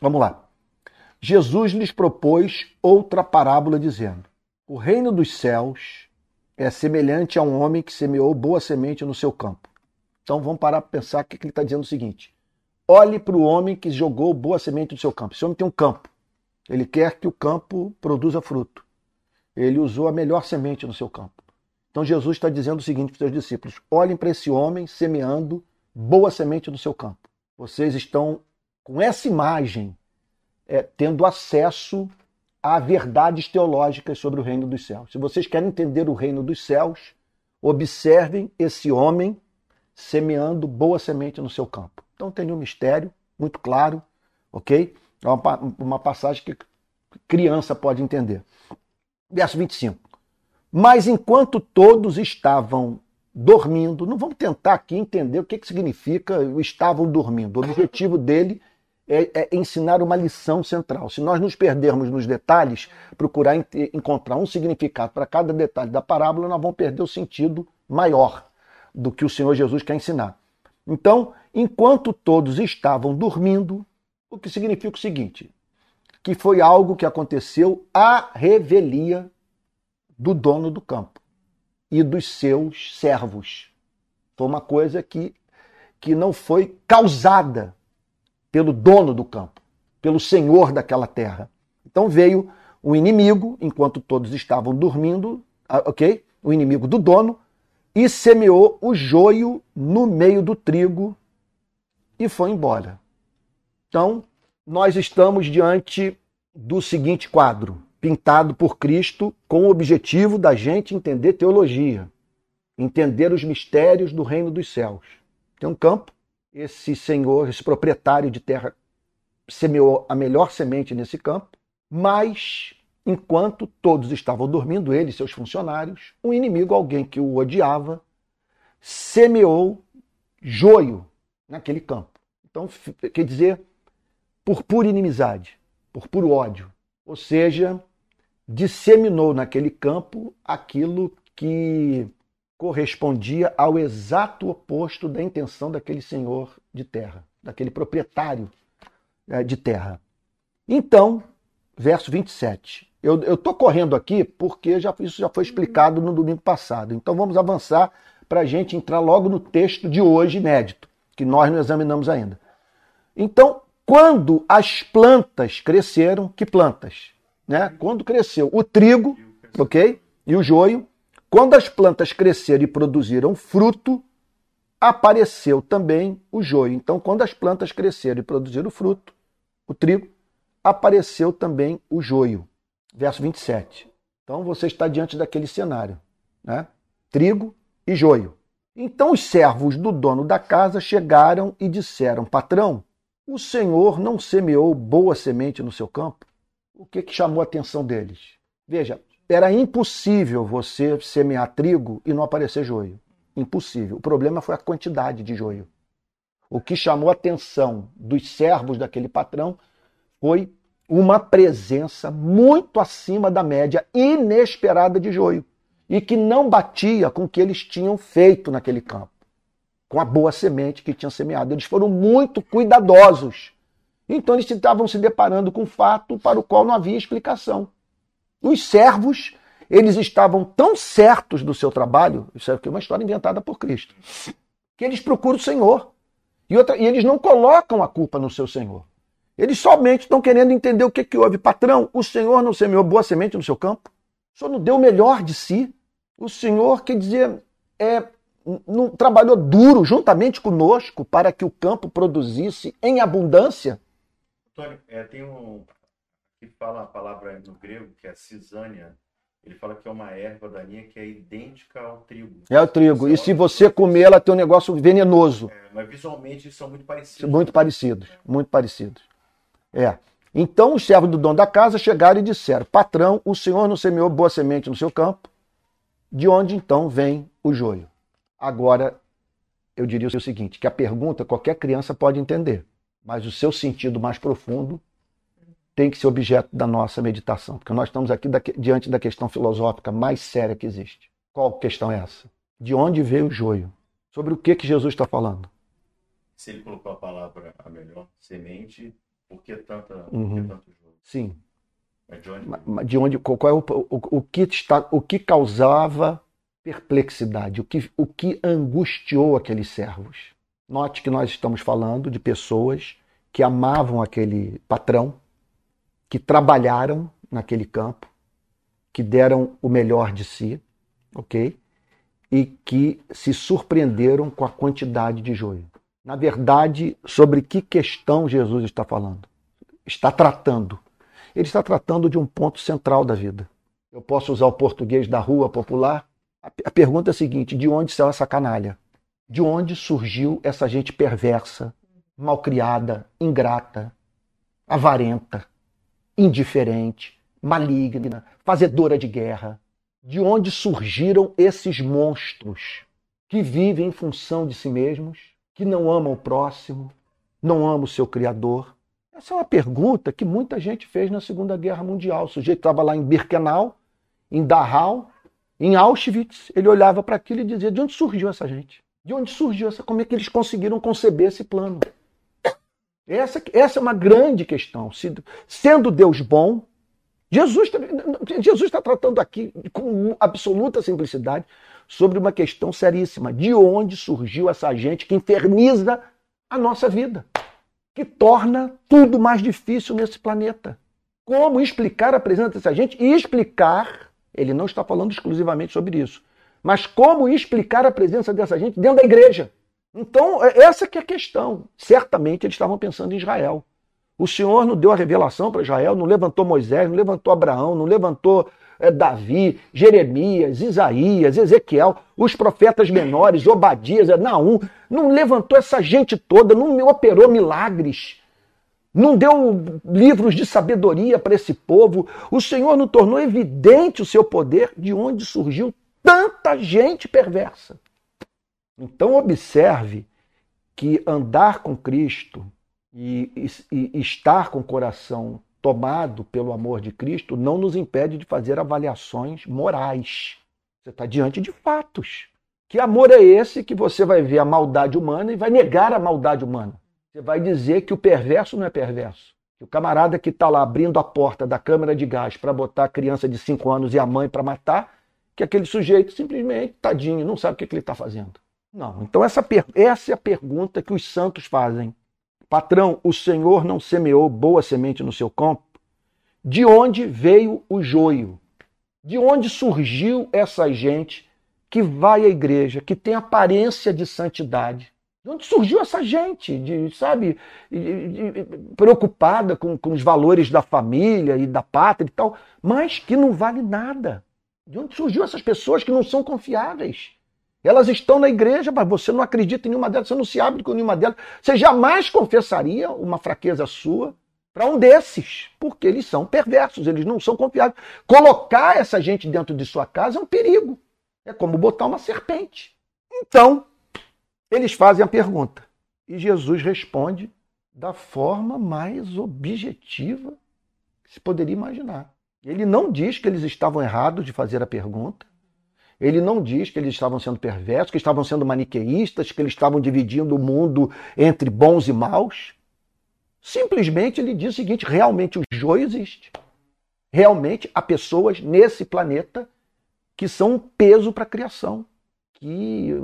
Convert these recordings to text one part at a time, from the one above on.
Vamos lá. Jesus lhes propôs outra parábola, dizendo: O reino dos céus é semelhante a um homem que semeou boa semente no seu campo. Então vamos parar para pensar que ele está dizendo o seguinte: olhe para o homem que jogou boa semente no seu campo. Esse homem tem um campo. Ele quer que o campo produza fruto. Ele usou a melhor semente no seu campo. Então Jesus está dizendo o seguinte para os seus discípulos: olhem para esse homem semeando boa semente no seu campo. Vocês estão com essa imagem é, tendo acesso a verdades teológicas sobre o reino dos céus. Se vocês querem entender o reino dos céus, observem esse homem semeando boa semente no seu campo. Então tem um mistério muito claro, ok? É uma, uma passagem que criança pode entender. Verso 25. Mas enquanto todos estavam dormindo, não vamos tentar aqui entender o que, que significa estavam dormindo. O objetivo dele é, é, ensinar uma lição central. Se nós nos perdermos nos detalhes, procurar encontrar um significado para cada detalhe da parábola, nós vamos perder o sentido maior do que o Senhor Jesus quer ensinar. Então, enquanto todos estavam dormindo, o que significa o seguinte: que foi algo que aconteceu à revelia do dono do campo e dos seus servos. Foi uma coisa que, que não foi causada pelo dono do campo, pelo senhor daquela terra. Então veio o inimigo, enquanto todos estavam dormindo, ah, ok? O inimigo do dono, e semeou o joio no meio do trigo e foi embora. Então, nós estamos diante do seguinte quadro, pintado por Cristo com o objetivo da gente entender teologia, entender os mistérios do reino dos céus. Tem um campo, esse senhor, esse proprietário de terra, semeou a melhor semente nesse campo, mas enquanto todos estavam dormindo, ele e seus funcionários, um inimigo, alguém que o odiava, semeou joio naquele campo. Então, quer dizer, por pura inimizade, por puro ódio. Ou seja, disseminou naquele campo aquilo que correspondia ao exato oposto da intenção daquele senhor de terra, daquele proprietário é, de terra. Então, verso 27. Eu estou correndo aqui porque já, isso já foi explicado no domingo passado. Então vamos avançar para a gente entrar logo no texto de hoje, inédito, que nós não examinamos ainda. Então, quando as plantas cresceram, que plantas? Né? Quando cresceu o trigo, ok? E o joio, quando as plantas cresceram e produziram fruto, apareceu também o joio. Então, quando as plantas cresceram e produziram fruto, o trigo, apareceu também o joio. Verso 27. Então, você está diante daquele cenário, né? Trigo e joio. Então, os servos do dono da casa chegaram e disseram: Patrão, o senhor não semeou boa semente no seu campo? O que, que chamou a atenção deles? Veja, era impossível você semear trigo e não aparecer joio. Impossível. O problema foi a quantidade de joio. O que chamou a atenção dos servos daquele patrão foi uma presença muito acima da média, inesperada de joio, e que não batia com o que eles tinham feito naquele campo, com a boa semente que tinham semeado. Eles foram muito cuidadosos. Então eles estavam se deparando com um fato para o qual não havia explicação. Os servos, eles estavam tão certos do seu trabalho, isso é uma história inventada por Cristo, que eles procuram o Senhor. E, outra, e eles não colocam a culpa no seu Senhor. Eles somente estão querendo entender o que, que houve. Patrão, o Senhor não semeou boa semente no seu campo? O Senhor não deu o melhor de si? O Senhor, quer dizer, é, não trabalhou duro juntamente conosco para que o campo produzisse em abundância? Antônio, é, tem um, que fala a palavra no grego, que é cisânia, ele fala que é uma erva daninha que é idêntica ao trigo. É o trigo. e se você comer, ela tem um negócio venenoso. É, mas visualmente são muito parecidos. Muito parecidos, muito parecidos. É. Então os servos do dono da casa chegaram e disseram: Patrão, o senhor não semeou boa semente no seu campo? De onde então vem o joio? Agora, eu diria o seguinte: que a pergunta qualquer criança pode entender, mas o seu sentido mais profundo tem que ser objeto da nossa meditação, porque nós estamos aqui diante da questão filosófica mais séria que existe. Qual questão é essa? De onde veio o joio? Sobre o que, que Jesus está falando? Se ele colocou a palavra a melhor semente, Por que, tanta, Uhum. por que tanto jogo? Sim. É de onde? De onde, qual é o, o, o que está, o que causava perplexidade, o que, o que angustiou aqueles servos. Note que nós estamos falando de pessoas que amavam aquele patrão, que trabalharam naquele campo, que deram o melhor de si, ok? E que se surpreenderam com a quantidade de joio. Na verdade, sobre que questão Jesus está falando? Está tratando ele está tratando de um ponto central da vida. Eu posso usar o português da rua popular? A, pergunta é a seguinte: de onde saiu essa canalha? De onde surgiu essa gente perversa, malcriada, ingrata, avarenta, indiferente, maligna, fazedora de guerra? De onde surgiram esses monstros que vivem em função de si mesmos, que não amam o próximo, não amam o seu Criador? Essa é uma pergunta que muita gente fez na Segunda Guerra Mundial. O sujeito estava lá em Birkenau, em Dachau, em Auschwitz. Ele olhava para aquilo e dizia: de onde surgiu essa gente? De onde surgiu essa? Como é que eles conseguiram conceber esse plano? Essa, essa é uma grande questão. Se- Sendo Deus bom, Jesus Jesus está tratando aqui com absoluta simplicidade sobre uma questão seríssima. De onde surgiu essa gente que inferniza a nossa vida? que torna tudo mais difícil nesse planeta. Como explicar a presença dessa gente e explicar, ele não está falando exclusivamente sobre isso, mas como explicar a presença dessa gente dentro da igreja. Então, é- essa que é a questão. Certamente eles estavam pensando em Israel. O Senhor não deu a revelação para Israel, não levantou Moisés, não levantou Abraão, não levantou eh, Davi, Jeremias, Isaías, Ezequiel, os profetas menores, Obadias, Naum, não levantou essa gente toda, não operou milagres, não deu livros de sabedoria para esse povo. O Senhor não tornou evidente o seu poder de onde surgiu tanta gente perversa. Então, observe que andar com Cristo e, e- e estar com o coração tomado pelo amor de Cristo não nos impede de fazer avaliações morais. Você está diante de fatos. Que amor é esse que você vai ver a maldade humana e vai negar a maldade humana? Você vai dizer que o perverso não é perverso. Que o camarada que está lá abrindo a porta da câmara de gás para botar a criança de 5 anos e a mãe para matar, que aquele sujeito simplesmente, tadinho, não sabe o que, que ele está fazendo. Não. Então, essa, essa é a pergunta que os santos fazem. Patrão, o Senhor não semeou boa semente no seu campo? De onde veio o joio? De onde surgiu essa gente que vai à igreja, que tem aparência de santidade? De onde surgiu essa gente, de, sabe, de- de- preocupada com, com os valores da família e da pátria e tal, mas que não vale nada? De onde surgiu essas pessoas que não são confiáveis? Elas estão na igreja, mas você não acredita em nenhuma delas, você não se abre com nenhuma delas. Você jamais confessaria uma fraqueza sua para um desses, porque eles são perversos, eles não são confiáveis. Colocar essa gente dentro de sua casa é um perigo. É como botar uma serpente. Então, eles fazem a pergunta. E Jesus responde da forma mais objetiva que se poderia imaginar. Ele não diz que eles estavam errados de fazer a pergunta. Ele não diz que eles estavam sendo perversos, que estavam sendo maniqueístas, que eles estavam dividindo o mundo entre bons e maus. Simplesmente ele diz o seguinte: realmente o joio existe. Realmente há pessoas nesse planeta que são um peso para a criação. Que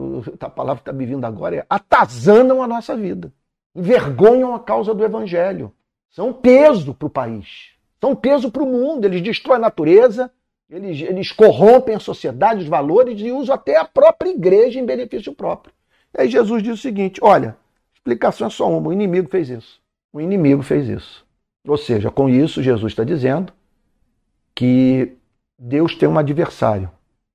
a palavra que está me vindo agora é atazanam a nossa vida, envergonham a causa do evangelho. São um peso para o país, são um peso para o mundo. Eles destroem a natureza, eles, eles corrompem a sociedade, os valores e usam até a própria igreja em benefício próprio. E aí Jesus diz o seguinte: olha, explicação é só uma: o inimigo fez isso. O inimigo fez isso. Ou seja, com isso, Jesus está dizendo que Deus tem um adversário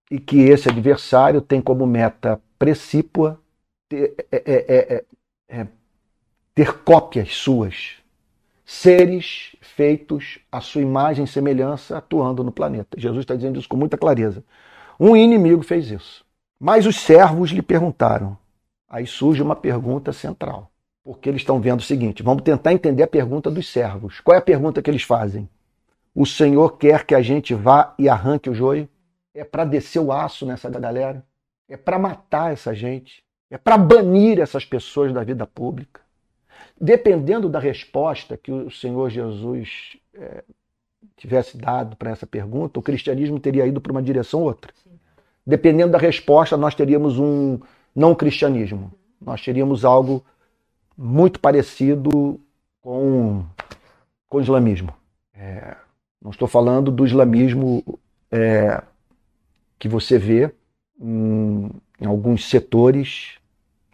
e que esse adversário tem como meta precípua ter, é, é, é, ter cópias suas, seres feitos à sua imagem e semelhança atuando no planeta. Jesus está dizendo isso com muita clareza. Um inimigo fez isso. Mas os servos lhe perguntaram. Aí surge uma pergunta central. Porque eles estão vendo o seguinte: vamos tentar entender a pergunta dos servos. Qual é a pergunta que eles fazem? O Senhor quer que a gente vá e arranque o joio? É para descer o aço nessa galera? É para matar essa gente? É para banir essas pessoas da vida pública? Dependendo da resposta que o Senhor Jesus é, tivesse dado para essa pergunta, o cristianismo teria ido para uma direção ou outra. Dependendo da resposta, nós teríamos um não cristianismo. Nós teríamos algo muito parecido com, com o islamismo. É, não estou falando do islamismo é, que você vê em, em alguns setores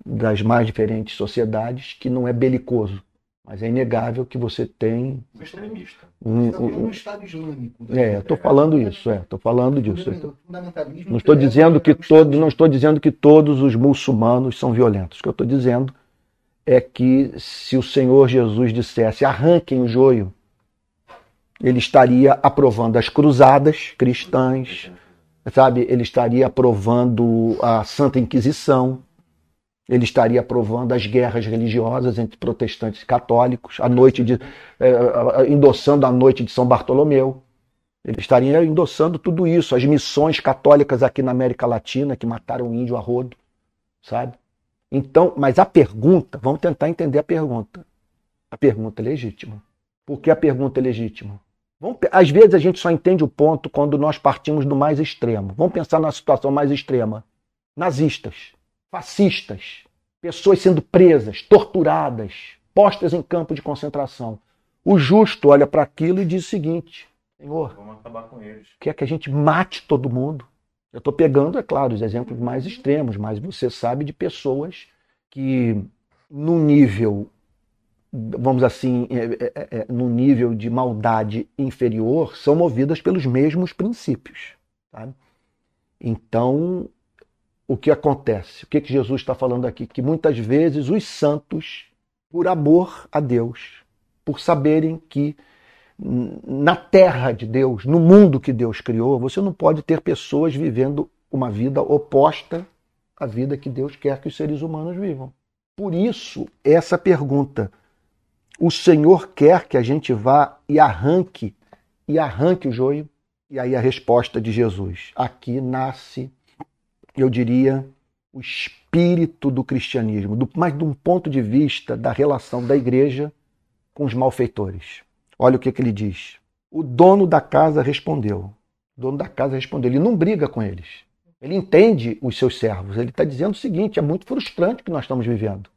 das mais diferentes sociedades que não é belicoso. Mas é inegável que você tem. Um extremista. Um, vendo um, um Estado Islâmico. é, estou falando isso, é, estou falando disso. Não estou é- dizendo que é todos, não estou dizendo que todos os muçulmanos são violentos. O que eu estou dizendo é que se o Senhor Jesus dissesse arranquem o joio, ele estaria aprovando as cruzadas cristãs, sabe? Ele estaria aprovando a Santa Inquisição, ele estaria aprovando as guerras religiosas entre protestantes e católicos, a noite de, eh, endossando a noite de São Bartolomeu. Ele estaria endossando tudo isso, as missões católicas aqui na América Latina que mataram o índio a rodo, sabe? Então, mas a pergunta, vamos tentar entender a pergunta. A pergunta é legítima. Por que a pergunta é legítima? Vamos, às vezes a gente só entende o ponto quando nós partimos do mais extremo. Vamos pensar na situação mais extrema. Nazistas, fascistas, pessoas sendo presas, torturadas, postas em campo de concentração. O justo olha para aquilo e diz o seguinte: Senhor, Vamos acabar com eles. quer que a gente mate todo mundo. Eu estou pegando, é claro, os exemplos mais extremos, mas você sabe de pessoas que, num nível, vamos assim, é, é, é, num nível de maldade inferior, são movidas pelos mesmos princípios. sabe? Então, o que acontece? O que, que Jesus está falando aqui? Que muitas vezes os santos, por amor a Deus, por saberem que na terra de Deus, no mundo que Deus criou, você não pode ter pessoas vivendo uma vida oposta à vida que Deus quer que os seres humanos vivam. Por isso, essa pergunta: o Senhor quer que a gente vá e arranque e arranque o joio? E aí a resposta de Jesus: aqui nasce, eu diria, o espírito do cristianismo, do, mas de um ponto de vista da relação da igreja com os malfeitores. Olha o que, que ele diz. O dono da casa respondeu. O dono da casa respondeu. Ele não briga com eles. Ele entende os seus servos. Ele está dizendo o seguinte: é muito frustrante o que nós estamos vivendo.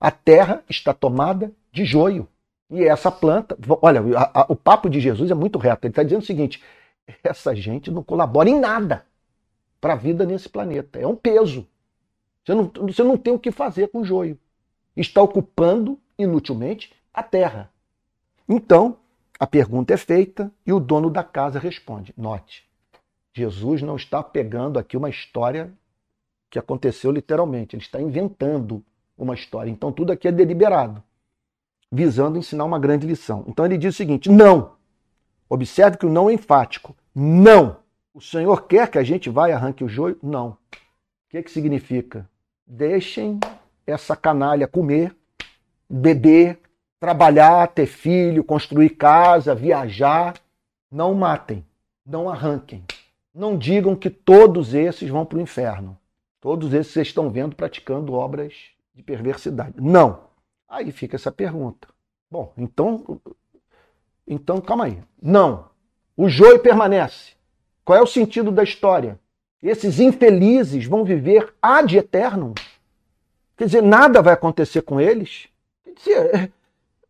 A terra está tomada de joio. E essa planta. Olha, a, a, o papo de Jesus é muito reto. Ele está dizendo o seguinte: essa gente não colabora em nada para a vida nesse planeta. É um peso. Você não, você não tem o que fazer com o joio. Está ocupando inutilmente a terra. Então, a pergunta é feita e o dono da casa responde. Note, Jesus não está pegando aqui uma história que aconteceu literalmente, ele está inventando uma história. Então, tudo aqui é deliberado, visando ensinar uma grande lição. Então, ele diz o seguinte: não. Observe que o não é enfático. Não. O Senhor quer que a gente vá e arranque o joio? Não. O que, que significa? Deixem essa canalha comer, beber, trabalhar, ter filho, construir casa, viajar. Não matem, não arranquem. Não digam que todos esses vão para o inferno. Todos esses vocês estão vendo praticando obras de perversidade. Não. Aí fica essa pergunta. Bom, então, então calma aí. Não. O joio permanece. Qual é o sentido da história? Esses infelizes vão viver ad eterno. Quer dizer, nada vai acontecer com eles. Quer dizer,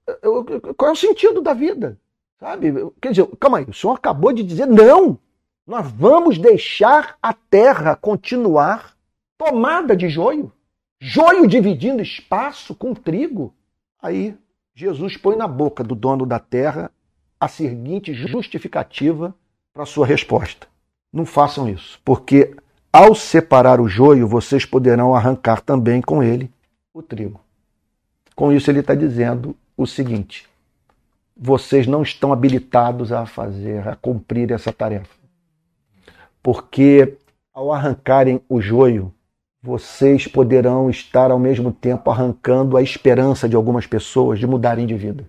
qual é o sentido da vida? Sabe? Quer dizer, calma aí, o senhor acabou de dizer não. Nós vamos deixar a terra continuar tomada de joio. Joio dividindo espaço com trigo. Aí Jesus põe na boca do dono da terra a seguinte justificativa para sua resposta. Não façam isso, porque ao separar o joio, vocês poderão arrancar também com ele o trigo. Com isso, ele está dizendo o seguinte: vocês não estão habilitados a fazer, a cumprir essa tarefa. Porque ao arrancarem o joio, vocês poderão estar ao mesmo tempo arrancando a esperança de algumas pessoas de mudarem de vida.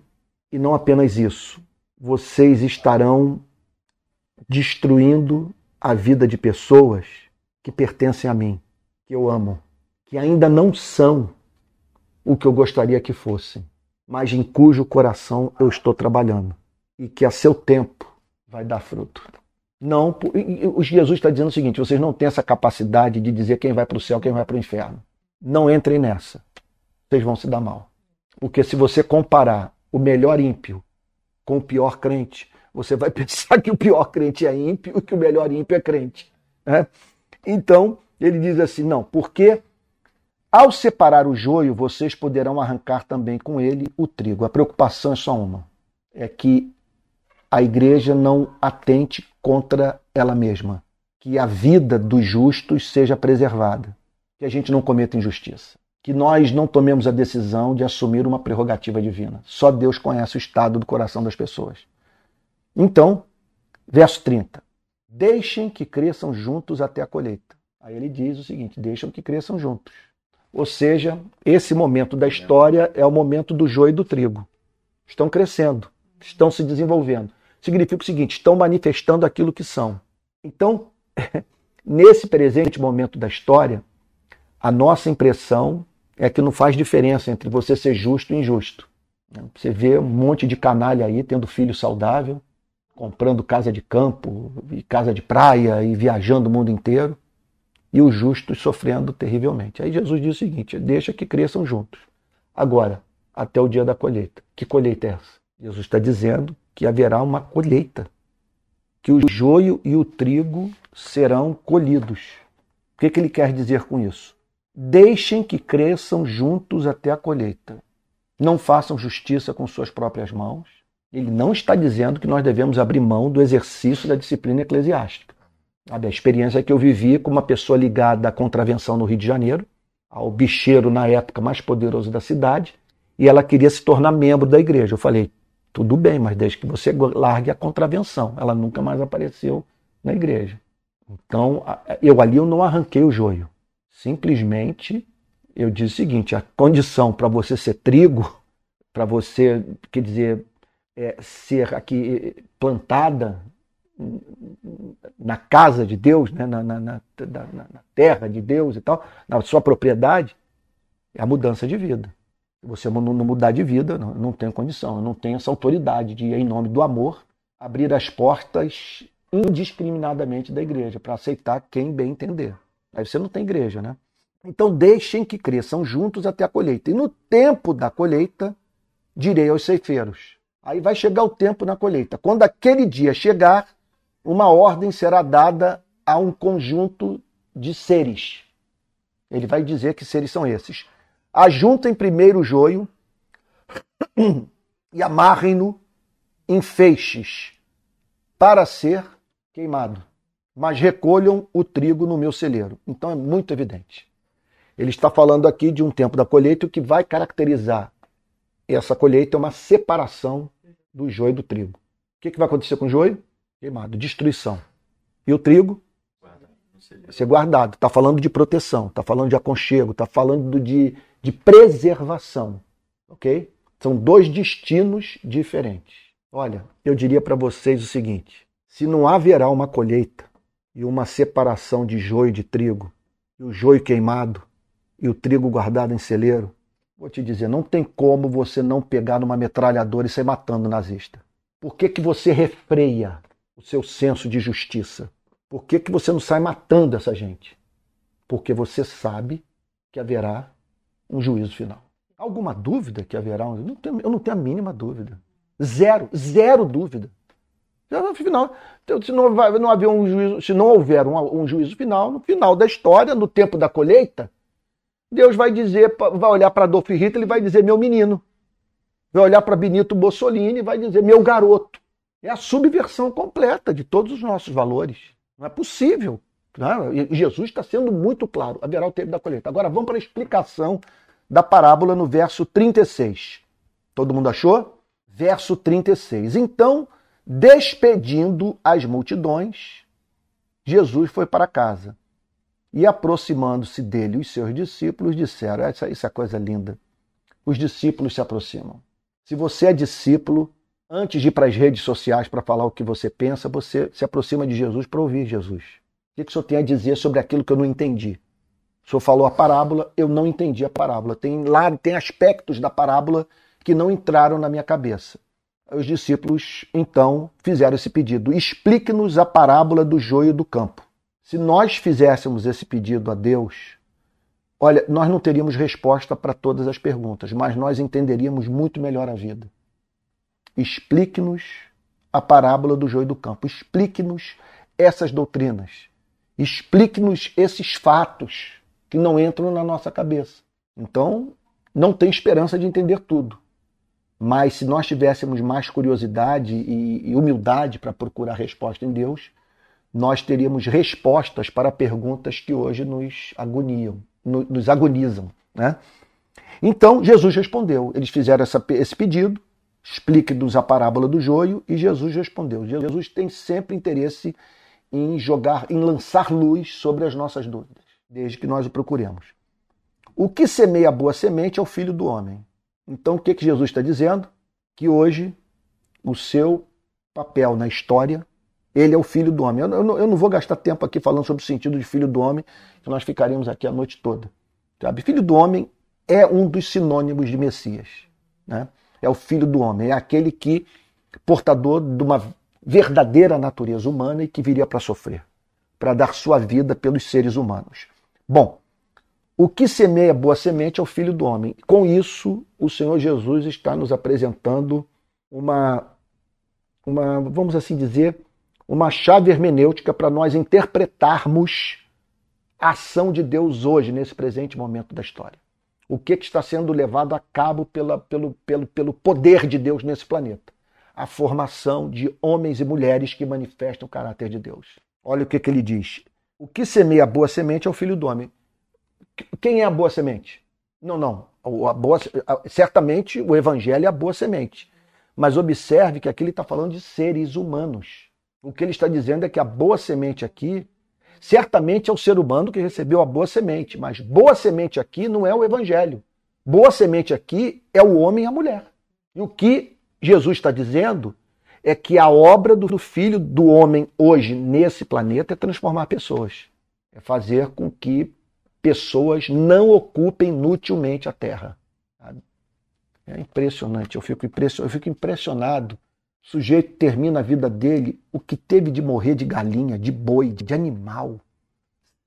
E não apenas isso, vocês estarão destruindo a vida de pessoas que pertencem a mim, que eu amo, que ainda não são o que eu gostaria que fossem. mas em cujo coração eu estou trabalhando. E que a seu tempo vai dar fruto. Não, Jesus está dizendo o seguinte: vocês não têm essa capacidade de dizer quem vai para o céu, quem vai para o inferno. Não entrem nessa. Vocês vão se dar mal. Porque se você comparar o melhor ímpio com o pior crente, você vai pensar que o pior crente é ímpio e que o melhor ímpio é crente. Né? Então, ele diz assim: não, porque ao separar o joio, vocês poderão arrancar também com ele o trigo. A preocupação é só uma: é que a igreja não atente contra ela mesma, que a vida dos justos seja preservada, que a gente não cometa injustiça, que nós não tomemos a decisão de assumir uma prerrogativa divina. Só Deus conhece o estado do coração das pessoas. Então, verso 30. Deixem que cresçam juntos até a colheita. Aí ele diz o seguinte: deixam que cresçam juntos. Ou seja, esse momento da história é o momento do joio e do trigo. Estão crescendo, estão se desenvolvendo. Significa o seguinte: estão manifestando aquilo que são. Então, nesse presente momento da história, a nossa impressão é que não faz diferença entre você ser justo e injusto. Você vê um monte de canalha aí tendo filho saudável, comprando casa de campo e casa de praia e viajando o mundo inteiro, e os justos sofrendo terrivelmente. Aí Jesus diz o seguinte: deixa que cresçam juntos. Agora, até o dia da colheita. Que colheita é essa? Jesus está dizendo que haverá uma colheita, que o joio e o trigo serão colhidos. O que, que ele quer dizer com isso? Deixem que cresçam juntos até a colheita. Não façam justiça com suas próprias mãos, ele não está dizendo que nós devemos abrir mão do exercício da disciplina eclesiástica. A experiência que eu vivi com uma pessoa ligada à contravenção no Rio de Janeiro, ao bicheiro na época mais poderoso da cidade, e ela queria se tornar membro da igreja. Eu falei, tudo bem, mas desde que você largue a contravenção. Ela nunca mais apareceu na igreja. Então, eu ali eu não arranquei o joio. Simplesmente eu disse o seguinte: a condição para você ser trigo, para você, quer dizer, é, ser aqui plantada na casa de Deus, né, na, na, na, na, terra de Deus e tal, na sua propriedade, é a mudança de vida. Você não mudar de vida, não, não tem condição, não tem essa autoridade de, em nome do amor, abrir as portas indiscriminadamente da igreja para aceitar quem bem entender. Aí você não tem igreja, né? Então deixem que cresçam juntos até a colheita. E no tempo da colheita, direi aos ceifeiros: Aí vai chegar o tempo na colheita. Quando aquele dia chegar, uma ordem será dada a um conjunto de seres. Ele vai dizer que seres são esses. Ajuntem primeiro o joio e amarrem-no em feixes para ser queimado. Mas recolham o trigo no meu celeiro. Então é muito evidente. Ele está falando aqui de um tempo da colheita, o que vai caracterizar essa colheita é uma separação do joio e do trigo. O que, que vai acontecer com o joio? Queimado, destruição. E o trigo? Vai ser guardado. Está falando de proteção, está falando de aconchego, está falando de, de preservação. Ok? São dois destinos diferentes. Olha, eu diria para vocês o seguinte: se não haverá uma colheita e uma separação de joio e de trigo, e o joio queimado e o trigo guardado em celeiro, Vou te dizer, não tem como você não pegar numa metralhadora e sair matando o nazista. Por que, que você refreia o seu senso de justiça? Por que, que você não sai matando essa gente? Porque você sabe que haverá um juízo final. Alguma dúvida que haverá um não tenho, Eu não tenho a mínima dúvida. Zero, zero dúvida. No final, se não, vai, não haver um juízo, se não houver um, um juízo final, no final da história, no tempo da colheita, Deus vai dizer, vai olhar para Adolf Hitler e vai dizer meu menino. Vai olhar para Benito Mussolini e vai dizer meu garoto. É a subversão completa de todos os nossos valores. Não é possível. Né? Jesus está sendo muito claro. Haverá o tempo da colheita. Agora vamos para a explicação da parábola no verso 36. Todo mundo achou? Verso 36. Então, despedindo as multidões, Jesus foi para casa. E aproximando-se dele os seus discípulos, disseram: Isso, isso é coisa linda. Os discípulos se aproximam. Se você é discípulo, antes de ir para as redes sociais para falar o que você pensa, você se aproxima de Jesus para ouvir Jesus. O que o senhor tem a dizer sobre aquilo que eu não entendi? O senhor falou a parábola, eu não entendi a parábola. Tem lá tem aspectos da parábola que não entraram na minha cabeça. Os discípulos então fizeram esse pedido: explique-nos a parábola do joio do campo. Se nós fizéssemos esse pedido a Deus, olha, nós não teríamos resposta para todas as perguntas, mas nós entenderíamos muito melhor a vida. Explique-nos a parábola do joio do campo. Explique-nos essas doutrinas. Explique-nos esses fatos que não entram na nossa cabeça. Então, não tem esperança de entender tudo. Mas se nós tivéssemos mais curiosidade e, humildade para procurar resposta em Deus, nós teríamos respostas para perguntas que hoje nos agoniam, nos agonizam. Né? Então, Jesus respondeu. Eles fizeram essa, esse pedido, explique-nos a parábola do joio, e Jesus respondeu. Jesus tem sempre interesse em jogar, em lançar luz sobre as nossas dúvidas, desde que nós o procuremos. O que semeia a boa semente é o filho do homem. Então, o que, que Jesus está dizendo? Que hoje o seu papel na história, ele é o filho do homem. Eu, eu, eu não vou gastar tempo aqui falando sobre o sentido de filho do homem, que nós ficaríamos aqui a noite toda. Sabe? Filho do homem é um dos sinônimos de Messias. Né? É o filho do homem, é aquele que, portador de uma verdadeira natureza humana e que viria para sofrer, para dar sua vida pelos seres humanos. Bom, o que semeia boa semente é o filho do homem. Com isso, o Senhor Jesus está nos apresentando uma, uma vamos assim dizer, uma chave hermenêutica para nós interpretarmos a ação de Deus hoje, nesse presente momento da história. O que, que está sendo levado a cabo pela, pelo, pelo, pelo poder de Deus nesse planeta? A formação de homens e mulheres que manifestam o caráter de Deus. Olha o que, que ele diz. O que semeia boa semente é o filho do homem. Quem é a boa semente? Não, não. A boa, certamente o evangelho é a boa semente. Mas observe que aqui ele está falando de seres humanos. O que ele está dizendo é que a boa semente aqui, certamente é o ser humano que recebeu a boa semente. Mas boa semente aqui não é o evangelho. Boa semente aqui é o homem e a mulher. E o que Jesus está dizendo é que a obra do filho do homem hoje nesse planeta é transformar pessoas. É fazer com que pessoas não ocupem inutilmente a terra. É impressionante, eu fico, impressionado, eu fico impressionado. O sujeito termina a vida dele, o que teve de morrer de galinha, de boi, de animal,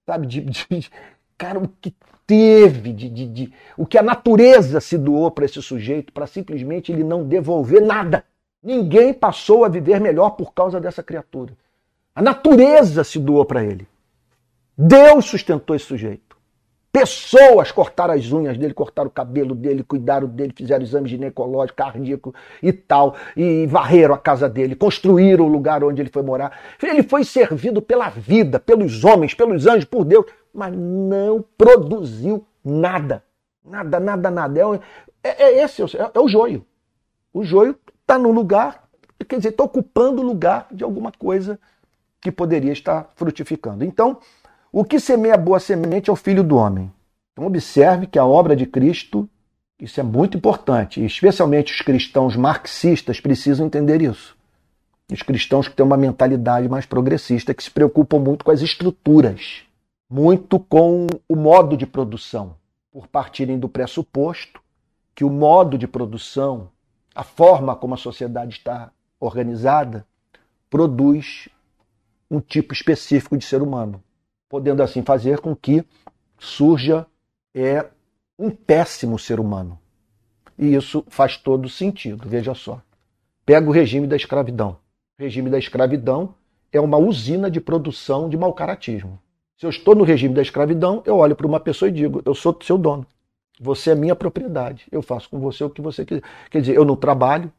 sabe? De, de cara, o que teve de, de, de, o que a natureza se doou para esse sujeito, para simplesmente ele não devolver nada. Ninguém passou a viver melhor por causa dessa criatura. A natureza se doou para ele. Deus sustentou esse sujeito. Pessoas cortaram as unhas dele, cortaram o cabelo dele, cuidaram dele, fizeram exame ginecológico, cardíaco e tal, e varreram a casa dele, construíram o lugar onde ele foi morar. Ele foi servido pela vida, pelos homens, pelos anjos, por Deus, mas não produziu nada. Nada, nada, nada. É, é, é esse, é, é o joio. O joio está no lugar, quer dizer, está ocupando o lugar de alguma coisa que poderia estar frutificando. Então, o que semeia boa semente é o filho do homem. Então, observe que a obra de Cristo, isso é muito importante, especialmente os cristãos marxistas precisam entender isso. Os cristãos que têm uma mentalidade mais progressista, que se preocupam muito com as estruturas, muito com o modo de produção, por partirem do pressuposto que o modo de produção, a forma como a sociedade está organizada, produz um tipo específico de ser humano podendo assim fazer com que surja é, um péssimo ser humano. E isso faz todo sentido, veja só. Pega o regime da escravidão. O regime da escravidão é uma usina de produção de malcaratismo. Se eu estou no regime da escravidão, eu olho para uma pessoa e digo: eu sou seu dono. Você é minha propriedade. Eu faço com você o que você quiser. Quer dizer, eu não trabalho.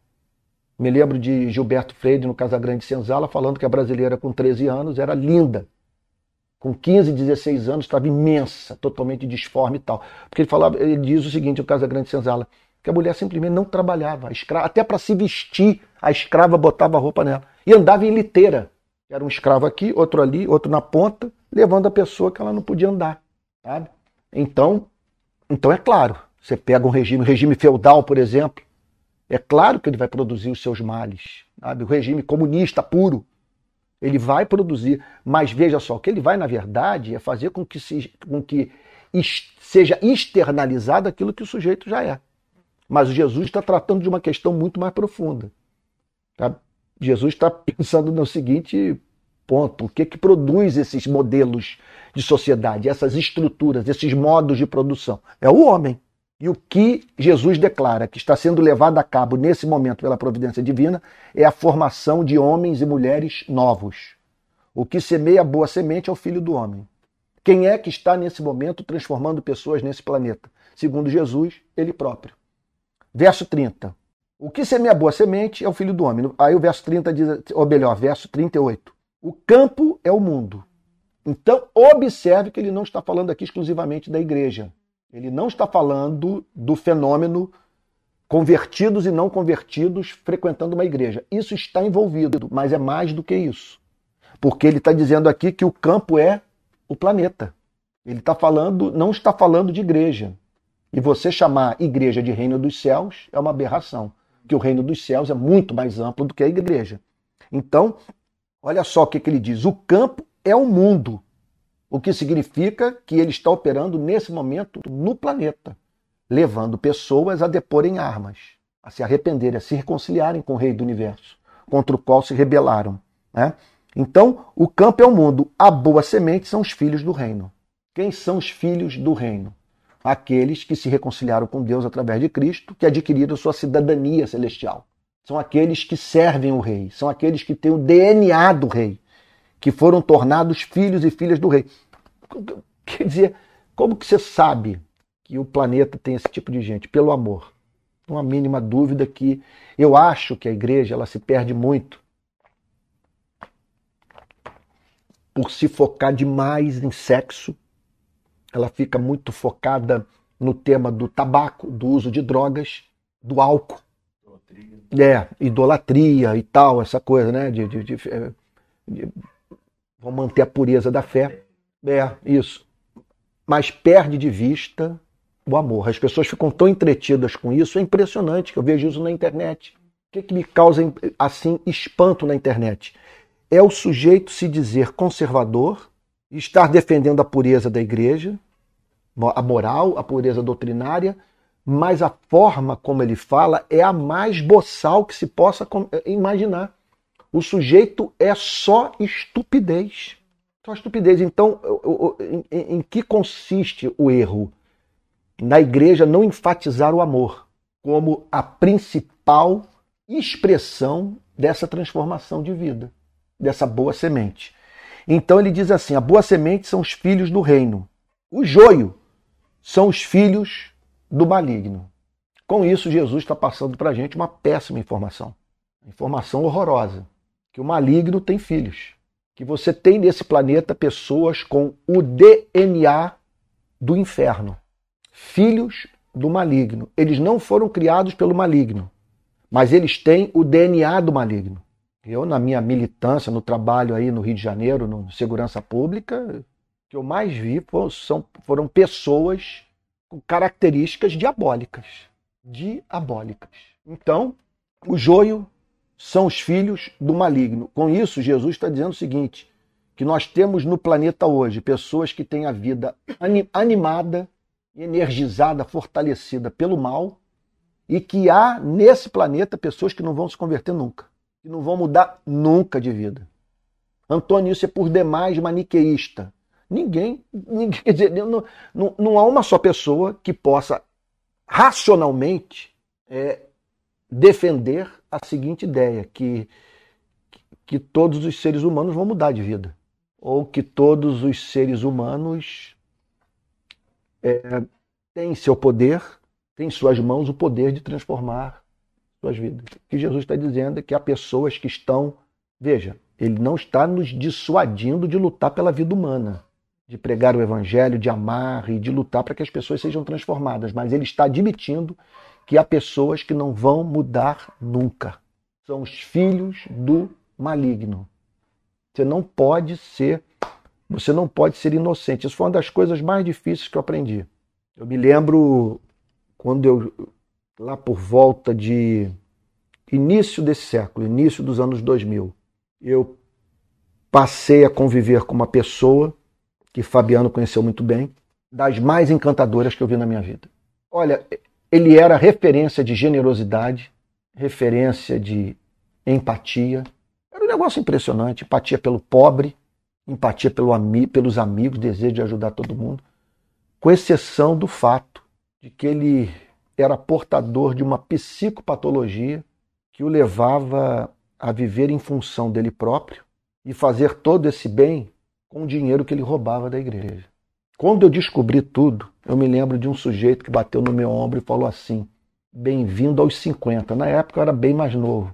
Me lembro de Gilberto Freire no Casagrande Senzala falando que a brasileira com 13 anos era linda com 15, 16 anos, estava imensa, totalmente disforme e tal. Porque ele falava, ele diz o seguinte, o Casa Grande Senzala, que a mulher simplesmente não trabalhava, escrava, até para se vestir, a escrava botava a roupa nela e andava em liteira. Era um escravo aqui, outro ali, outro na ponta, levando a pessoa que ela não podia andar, sabe? Então, então é claro, você pega um regime, um regime feudal, por exemplo, é claro que ele vai produzir os seus males, sabe? O regime comunista puro, ele vai produzir, mas veja só, o que ele vai, na verdade, é fazer com que, se, com que seja externalizado aquilo que o sujeito já é. Mas Jesus está tratando de uma questão muito mais profunda. Tá? Jesus está pensando no seguinte ponto: o que, que produz esses modelos de sociedade, essas estruturas, esses modos de produção? É o homem. E o que Jesus declara que está sendo levado a cabo nesse momento pela providência divina é a formação de homens e mulheres novos. O que semeia boa semente é o filho do homem. Quem é que está nesse momento transformando pessoas nesse planeta? Segundo Jesus, ele próprio. Verso 30. O que semeia boa semente é o filho do homem. Aí o verso 30 diz, ou melhor, verso 38. O campo é o mundo. Então, observe que ele não está falando aqui exclusivamente da igreja. Ele não está falando do fenômeno convertidos e não convertidos frequentando uma igreja. Isso está envolvido, mas é mais do que isso. Porque ele está dizendo aqui que o campo é o planeta. Ele está falando, não está falando de igreja. E você chamar igreja de reino dos céus é uma aberração, que o reino dos céus é muito mais amplo do que a igreja. Então, olha só o que, que ele diz: o campo é o mundo, o que significa que ele está operando nesse momento no planeta, levando pessoas a deporem armas, a se arrependerem, a se reconciliarem com o rei do universo, contra o qual se rebelaram. Né? Então, o campo é o mundo, a boa semente são os filhos do reino. Quem são os filhos do reino? aqueles que se reconciliaram com Deus através de Cristo, que adquiriram sua cidadania celestial. São aqueles que servem o rei, são aqueles que têm o DNA do rei, que foram tornados filhos e filhas do rei. Quer dizer, como que você sabe que o planeta tem esse tipo de gente? Pelo amor. Uma mínima dúvida que eu acho que a igreja ela se perde muito por se focar demais em sexo ela fica muito focada no tema do tabaco, do uso de drogas, do álcool. Idolatria. É, idolatria e tal, essa coisa, né? De, de, de, é, de, vão manter a pureza da fé. É, isso. Mas perde de vista o amor. As pessoas ficam tão entretidas com isso, é impressionante que eu vejo isso na internet. O que, que me causa assim espanto na internet? É o sujeito se dizer conservador, estar defendendo a pureza da igreja, a moral, a pureza doutrinária, mas a forma como ele fala é a mais boçal que se possa imaginar. O sujeito é só estupidez. Só estupidez. Então, em que consiste o erro? Na igreja não enfatizar o amor como a principal expressão dessa transformação de vida, dessa boa semente. Então ele diz assim: a boa semente são os filhos do reino. O joio são os filhos do maligno. Com isso, Jesus está passando para a gente uma péssima informação. Informação horrorosa. Que o maligno tem filhos. Que você tem nesse planeta pessoas com o DNA do inferno. Filhos do maligno. Eles não foram criados pelo maligno, mas eles têm o DNA do maligno. Eu, na minha militância, no trabalho aí no Rio de Janeiro, no Segurança Pública, que eu mais vi são, foram pessoas com características diabólicas. Diabólicas. Então, o joio são os filhos do maligno. Com isso, Jesus está dizendo o seguinte: que nós temos no planeta hoje pessoas que têm a vida animada, energizada, fortalecida pelo mal, e que há nesse planeta pessoas que não vão se converter nunca que não vão mudar nunca de vida. Antônio, isso é por demais maniqueísta. Ninguém, ninguém quer dizer, não, não, não há uma só pessoa que possa racionalmente é, defender a seguinte ideia: que, que todos os seres humanos vão mudar de vida. Ou que todos os seres humanos é, têm seu poder, têm em suas mãos o poder de transformar suas vidas. O que Jesus está dizendo é que há pessoas que estão. Veja, ele não está nos dissuadindo de lutar pela vida humana, de pregar o evangelho, de amar e de lutar para que as pessoas sejam transformadas, mas ele está admitindo que há pessoas que não vão mudar nunca. São os filhos do maligno. Você não pode ser, você não pode ser inocente. Isso foi uma das coisas mais difíceis que eu aprendi. Eu me lembro quando eu lá por volta de início desse século, início dos anos 2000, eu passei a conviver com uma pessoa que Fabiano conheceu muito bem, das mais encantadoras que eu vi na minha vida. Olha, ele era referência de generosidade, referência de empatia. Era um negócio impressionante, empatia pelo pobre, empatia pelo ami pelos amigos, desejo de ajudar todo mundo, com exceção do fato de que ele era portador de uma psicopatologia que o levava a viver em função dele próprio e fazer todo esse bem com o dinheiro que ele roubava da igreja. Quando eu descobri tudo, eu me lembro de um sujeito que bateu no meu ombro e falou assim: Bem-vindo aos 50. Na época eu era bem mais novo.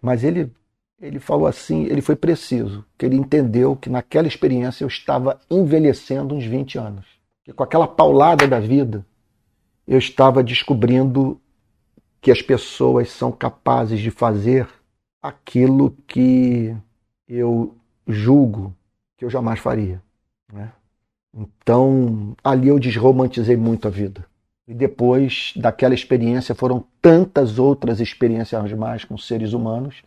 Mas ele, ele falou assim: ele foi preciso, que ele entendeu que naquela experiência eu estava envelhecendo uns 20 anos. Que com aquela paulada da vida, eu estava descobrindo que as pessoas são capazes de fazer aquilo que eu julgo que eu jamais faria. Né? Então, ali eu desromantizei muito a vida. E depois daquela experiência foram tantas outras experiências mais com seres humanos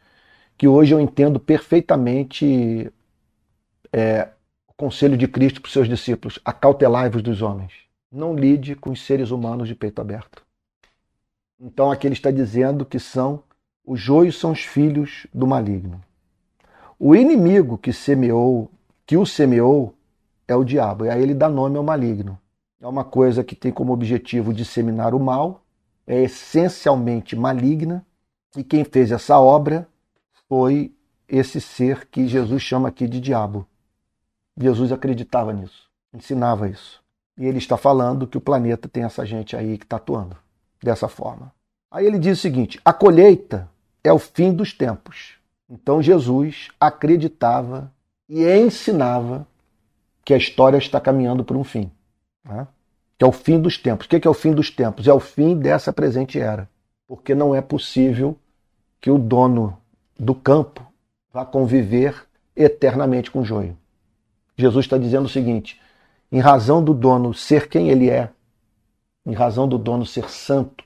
que hoje eu entendo perfeitamente é, o conselho de Cristo para os seus discípulos: acautelai-vos dos homens. Não lide com os seres humanos de peito aberto. Então aqui ele está dizendo que são os joios são os filhos do maligno. O inimigo que semeou, que o semeou, é o diabo. E aí ele dá nome ao maligno. É uma coisa que tem como objetivo disseminar o mal, é essencialmente maligna, e quem fez essa obra foi esse ser que Jesus chama aqui de diabo. Jesus acreditava nisso, ensinava isso. E ele está falando que o planeta tem essa gente aí que está atuando dessa forma. Aí ele diz o seguinte: a colheita é o fim dos tempos. Então Jesus acreditava e ensinava que a história está caminhando para um fim. Né? Que é o fim dos tempos. O que é o fim dos tempos? É o fim dessa presente era. Porque não é possível que o dono do campo vá conviver eternamente com o joio. Jesus está dizendo o seguinte: em razão do dono ser quem ele é, em razão do dono ser santo,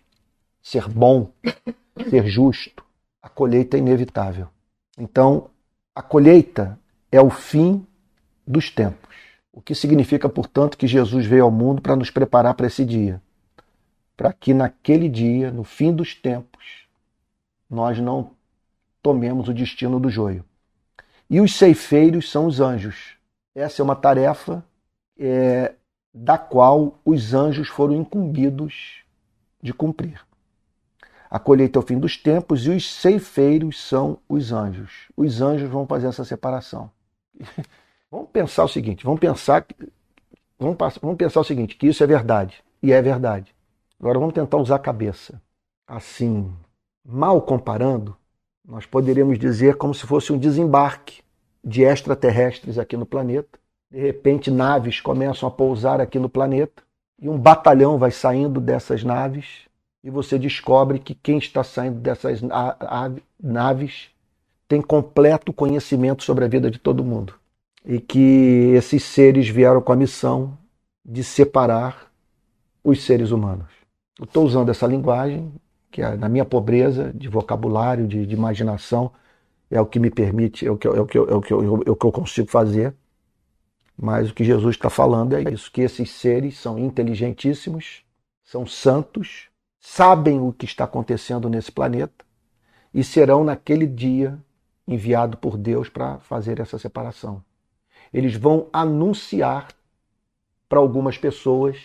ser bom, ser justo, a colheita é inevitável. Então, a colheita é o fim dos tempos. O que significa, portanto, que Jesus veio ao mundo para nos preparar para esse dia. Para que naquele dia, no fim dos tempos, nós não tomemos o destino do joio. E os ceifeiros são os anjos. Essa é uma tarefa é, da qual os anjos foram incumbidos de cumprir. A colheita é o fim dos tempos e os ceifeiros são os anjos. Os anjos vão fazer essa separação. Vamos pensar o seguinte, vamos pensar, vamos, vamos pensar o seguinte, que isso é verdade, e é verdade. Agora vamos tentar usar a cabeça. Assim, mal comparando, nós poderíamos dizer como se fosse um desembarque de extraterrestres aqui no planeta. De repente, naves começam a pousar aqui no planeta e um batalhão vai saindo dessas naves e você descobre que quem está saindo dessas naves tem completo conhecimento sobre a vida de todo mundo e que esses seres vieram com a missão de separar os seres humanos. Eu estou usando essa linguagem, que é, na minha pobreza de vocabulário, de, de imaginação, é o que me permite, é o que, é que, é o que, eu, é eu consigo fazer. Mas o que Jesus está falando é isso: que esses seres são inteligentíssimos, são santos, sabem o que está acontecendo nesse planeta e serão naquele dia enviados por Deus para fazer essa separação eles vão anunciar para algumas pessoas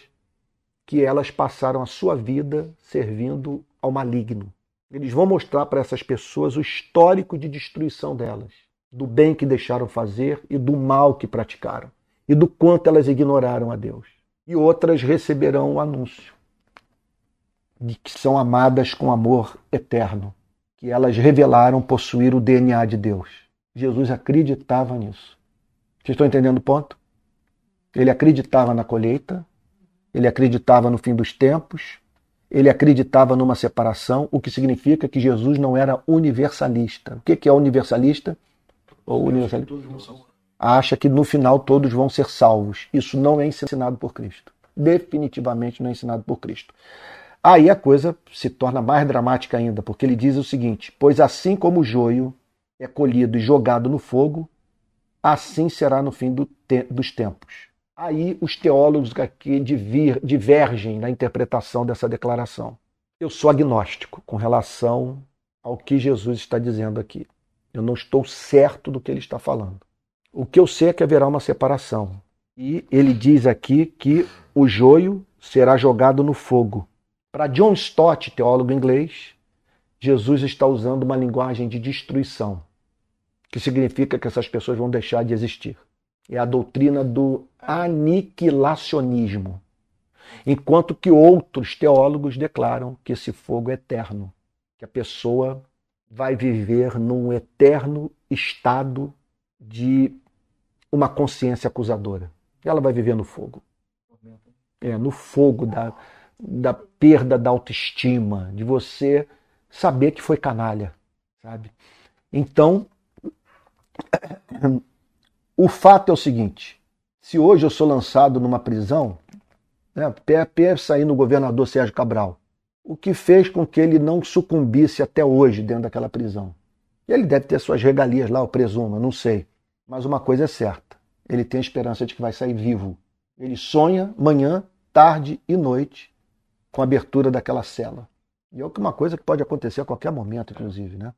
que elas passaram a sua vida servindo ao maligno. Eles vão mostrar para essas pessoas o histórico de destruição delas, do bem que deixaram fazer e do mal que praticaram, e do quanto elas ignoraram a Deus. E outras receberão o anúncio de que são amadas com amor eterno, que elas revelaram possuir o DNA de Deus. Jesus acreditava nisso. Vocês estão entendendo o ponto? Ele acreditava na colheita, ele acreditava no fim dos tempos, ele acreditava numa separação, o que significa que Jesus não era universalista. O que é universalista? Ou universalista? Acha que no final todos vão ser salvos. Isso não é ensinado por Cristo. Definitivamente não é ensinado por Cristo. Aí a coisa se torna mais dramática ainda, porque ele diz o seguinte: Pois assim como o joio é colhido e jogado no fogo, assim será no fim do te dos tempos. Aí os teólogos aqui divergem na interpretação dessa declaração. Eu sou agnóstico com relação ao que Jesus está dizendo aqui. Eu não estou certo do que ele está falando. O que eu sei é que haverá uma separação. E ele diz aqui que o joio será jogado no fogo. Para John Stott, teólogo inglês, Jesus está usando uma linguagem de destruição, que significa que essas pessoas vão deixar de existir. É a doutrina do aniquilacionismo. Enquanto que outros teólogos declaram que esse fogo é eterno, que a pessoa vai viver num eterno estado de uma consciência acusadora. Ela vai viver no fogo. É, no fogo da, da perda da autoestima, de você saber que foi canalha, sabe? Então, o fato é o seguinte: se hoje eu sou lançado numa prisão, né, pé saindo o governador Sérgio Cabral, o que fez com que ele não sucumbisse até hoje dentro daquela prisão? Ele deve ter suas regalias lá, eu presumo, não sei. Mas uma coisa é certa: ele tem a esperança de que vai sair vivo. Ele sonha manhã, tarde e noite com a abertura daquela cela. E é uma coisa que pode acontecer a qualquer momento, inclusive. Né?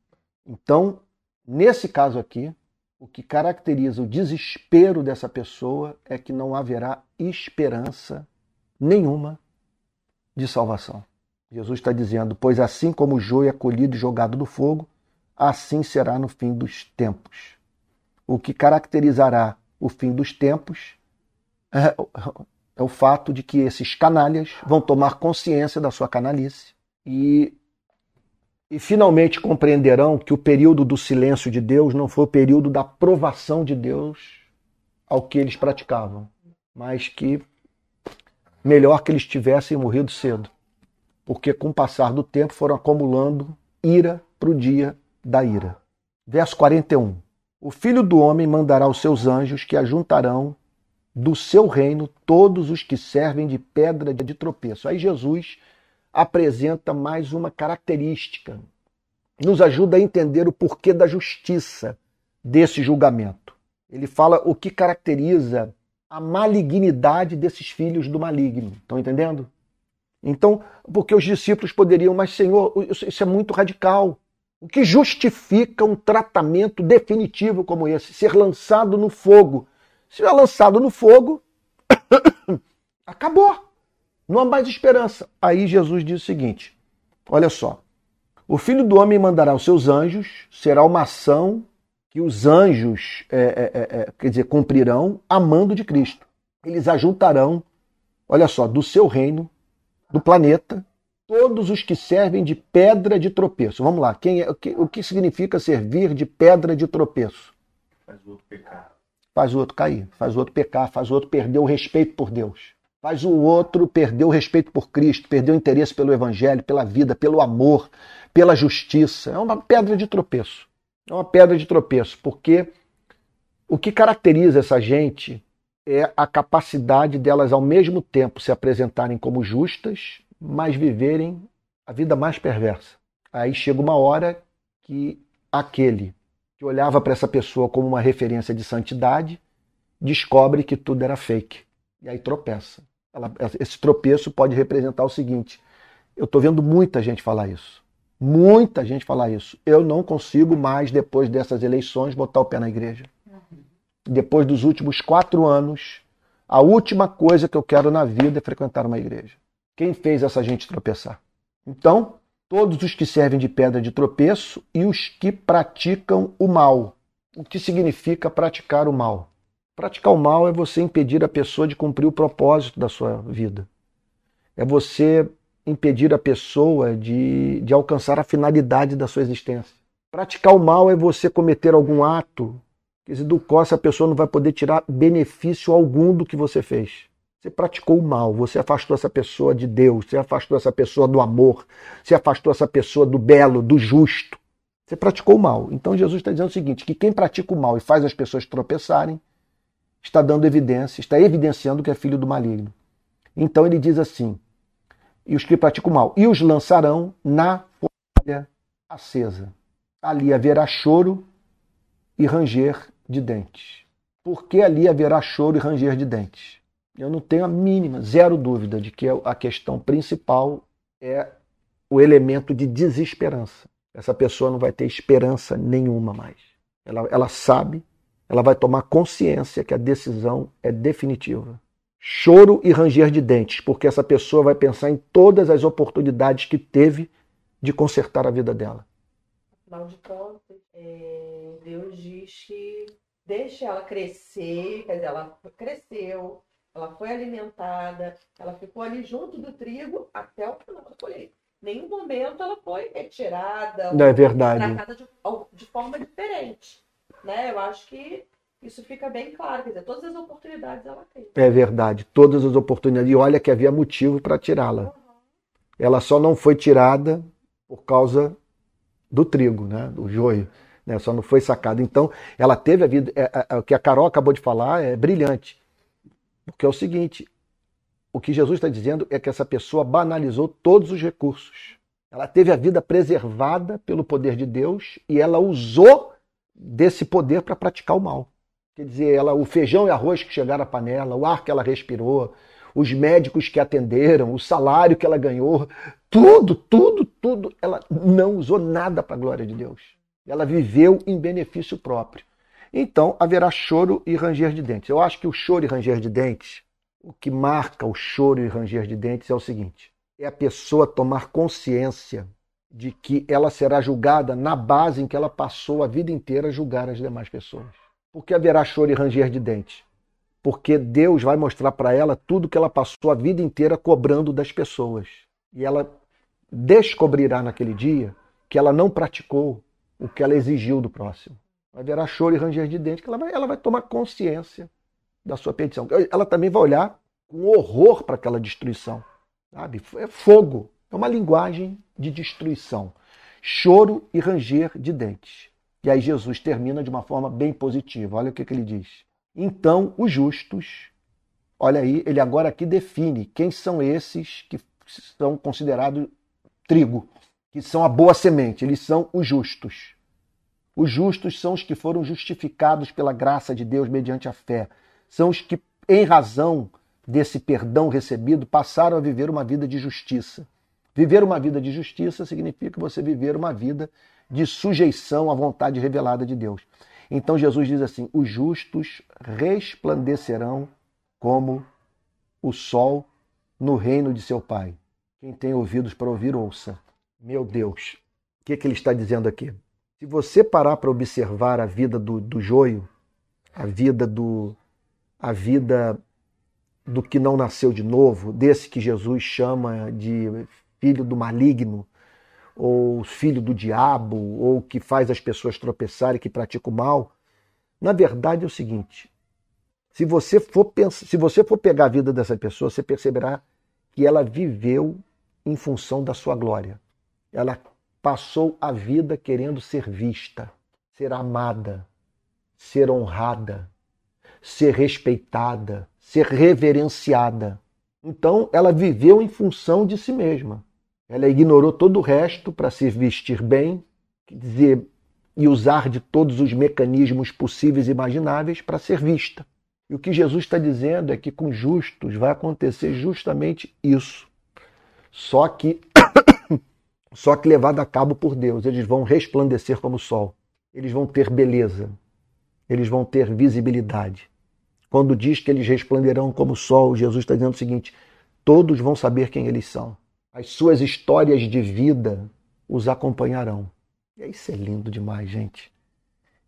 Então, nesse caso aqui, o que caracteriza o desespero dessa pessoa é que não haverá esperança nenhuma de salvação. Jesus está dizendo: Pois assim como o joio é colhido e jogado no fogo, assim será no fim dos tempos. O que caracterizará o fim dos tempos é, é o fato de que esses canalhas vão tomar consciência da sua canalice e, e finalmente compreenderão que o período do silêncio de Deus não foi o período da provação de Deus ao que eles praticavam, mas que melhor que eles tivessem morrido cedo, porque com o passar do tempo foram acumulando ira para o dia da ira. Verso 41. O filho do homem mandará os seus anjos que ajuntarão do seu reino todos os que servem de pedra de tropeço. Aí Jesus apresenta mais uma característica, nos ajuda a entender o porquê da justiça desse julgamento. Ele fala o que caracteriza a malignidade desses filhos do maligno. Estão entendendo? Então, porque os discípulos poderiam, mas Senhor, isso é muito radical. O que justifica um tratamento definitivo como esse? Ser lançado no fogo. Se é lançado no fogo, acabou. Não há mais esperança. Aí Jesus diz o seguinte: olha só. O filho do homem mandará os seus anjos, será uma ação que os anjos, é, é, é, é, quer dizer, cumprirão amando de Cristo. Eles ajuntarão, olha só, do seu reino, do planeta, todos os que servem de pedra de tropeço. Vamos lá, quem é, o, que, o que significa servir de pedra de tropeço? Faz o outro pecar. Faz o outro cair, faz o outro pecar, faz o outro perder o respeito por Deus faz o outro perder o respeito por Cristo, perder o interesse pelo Evangelho, pela vida, pelo amor, pela justiça. É uma pedra de tropeço. É uma pedra de tropeço, porque o que caracteriza essa gente é a capacidade delas, ao mesmo tempo, se apresentarem como justas, mas viverem a vida mais perversa. Aí chega uma hora que aquele que olhava para essa pessoa como uma referência de santidade descobre que tudo era fake. E aí tropeça. Ela, esse tropeço pode representar o seguinte: eu estou vendo muita gente falar isso. Muita gente falar isso. Eu não consigo mais, depois dessas eleições, botar o pé na igreja. Depois dos últimos quatro anos, a última coisa que eu quero na vida é frequentar uma igreja. Quem fez essa gente tropeçar? Então, todos os que servem de pedra de tropeço e os que praticam o mal. O que significa praticar o mal? Praticar o mal é você impedir a pessoa de cumprir o propósito da sua vida. É você impedir a pessoa de, de alcançar a finalidade da sua existência. Praticar o mal é você cometer algum ato do qual essa pessoa não vai poder tirar benefício algum do que você fez. Você praticou o mal, você afastou essa pessoa de Deus, você afastou essa pessoa do amor, você afastou essa pessoa do belo, do justo. Você praticou o mal. Então Jesus está dizendo o seguinte: que quem pratica o mal e faz as pessoas tropeçarem, está dando evidência, está evidenciando que é filho do maligno. Então ele diz assim: e os que praticam mal, e os lançarão na fornalha acesa. Ali haverá choro e ranger de dentes. Por que ali haverá choro e ranger de dentes? Eu não tenho a mínima, zero dúvida de que a questão principal é o elemento de desesperança. Essa pessoa não vai ter esperança nenhuma mais. Ela, ela sabe, ela vai tomar consciência que a decisão é definitiva. Choro e ranger de dentes, porque essa pessoa vai pensar em todas as oportunidades que teve de consertar a vida dela. Afinal de contas, é, Deus diz que deixa ela crescer, quer dizer, ela cresceu, ela foi alimentada, ela ficou ali junto do trigo até o final da colheita. Nenhum momento ela foi retirada, Não é verdade. tratada de, de forma diferente. Né? Eu acho que isso fica bem claro, quer dizer, todas as oportunidades ela tem. É verdade, todas as oportunidades. E olha que havia motivo para tirá-la. Ela só não foi tirada por causa do trigo, né? do joio. Né? Só não foi sacada. Então, ela teve a vida. É, é, é, o que a Carol acabou de falar é brilhante. Porque é o seguinte: o que Jesus está dizendo é que essa pessoa banalizou todos os recursos. Ela teve a vida preservada pelo poder de Deus e ela usou desse poder para praticar o mal. Quer dizer, ela, o feijão e arroz que chegaram à panela, o ar que ela respirou, os médicos que atenderam, o salário que ela ganhou, tudo, tudo, tudo, ela não usou nada para a glória de Deus. Ela viveu em benefício próprio. Então haverá choro e ranger de dentes. Eu acho que o choro e ranger de dentes, o que marca o choro e ranger de dentes é o seguinte: é a pessoa tomar consciência de que ela será julgada na base em que ela passou a vida inteira a julgar as demais pessoas. Por que haverá choro e ranger de dentes? Porque Deus vai mostrar para ela tudo que ela passou a vida inteira cobrando das pessoas. E ela descobrirá naquele dia que ela não praticou o que ela exigiu do próximo. Haverá choro e ranger de dentes, que ela vai, ela vai tomar consciência da sua petição. Ela também vai olhar com horror para aquela destruição. Sabe? É fogo. É uma linguagem de destruição. Choro e ranger de dentes. E aí Jesus termina de uma forma bem positiva. Olha o que, que ele diz. Então, os justos, olha aí, ele agora aqui define quem são esses que são considerados trigo, que são a boa semente, eles são os justos. Os justos são os que foram justificados pela graça de Deus mediante a fé. São os que, em razão desse perdão recebido, passaram a viver uma vida de justiça. Viver uma vida de justiça significa você viver uma vida de sujeição à vontade revelada de Deus. Então Jesus diz assim: os justos resplandecerão como o sol no reino de seu Pai. Quem tem ouvidos para ouvir, ouça. Meu Deus, o que, é que ele está dizendo aqui? Se você parar para observar a vida do, do joio, a vida do, a vida do que não nasceu de novo, desse que Jesus chama de filho do maligno, ou filho do diabo, ou que faz as pessoas tropeçarem, que pratica o mal, na verdade é o seguinte: se você for pensar, se você for pegar a vida dessa pessoa, você perceberá que ela viveu em função da sua glória. Ela passou a vida querendo ser vista, ser amada, ser honrada, ser respeitada, ser reverenciada. Então, ela viveu em função de si mesma. Ela ignorou todo o resto para se vestir bem, quer dizer, e usar de todos os mecanismos possíveis e imagináveis para ser vista. E o que Jesus está dizendo é que com justos vai acontecer justamente isso. Só que só que levado a cabo por Deus, eles vão resplandecer como o sol. Eles vão ter beleza. Eles vão ter visibilidade. Quando diz que eles resplanderão como o sol, Jesus está dizendo o seguinte: todos vão saber quem eles são. As suas histórias de vida os acompanharão. E isso é lindo demais, gente.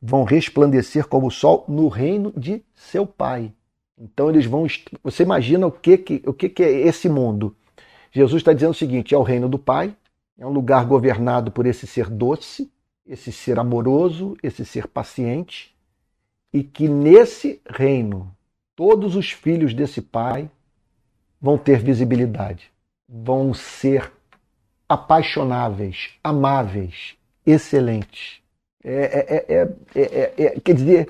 Vão resplandecer como o sol no reino de seu Pai. Então eles vão. Você imagina o que, que, o que, que é esse mundo? Jesus está dizendo o seguinte: é o reino do Pai, é um lugar governado por esse ser doce, esse ser amoroso, esse ser paciente, e que nesse reino todos os filhos desse Pai vão ter visibilidade, vão ser apaixonáveis, amáveis, excelentes. É, é, é, quer dizer,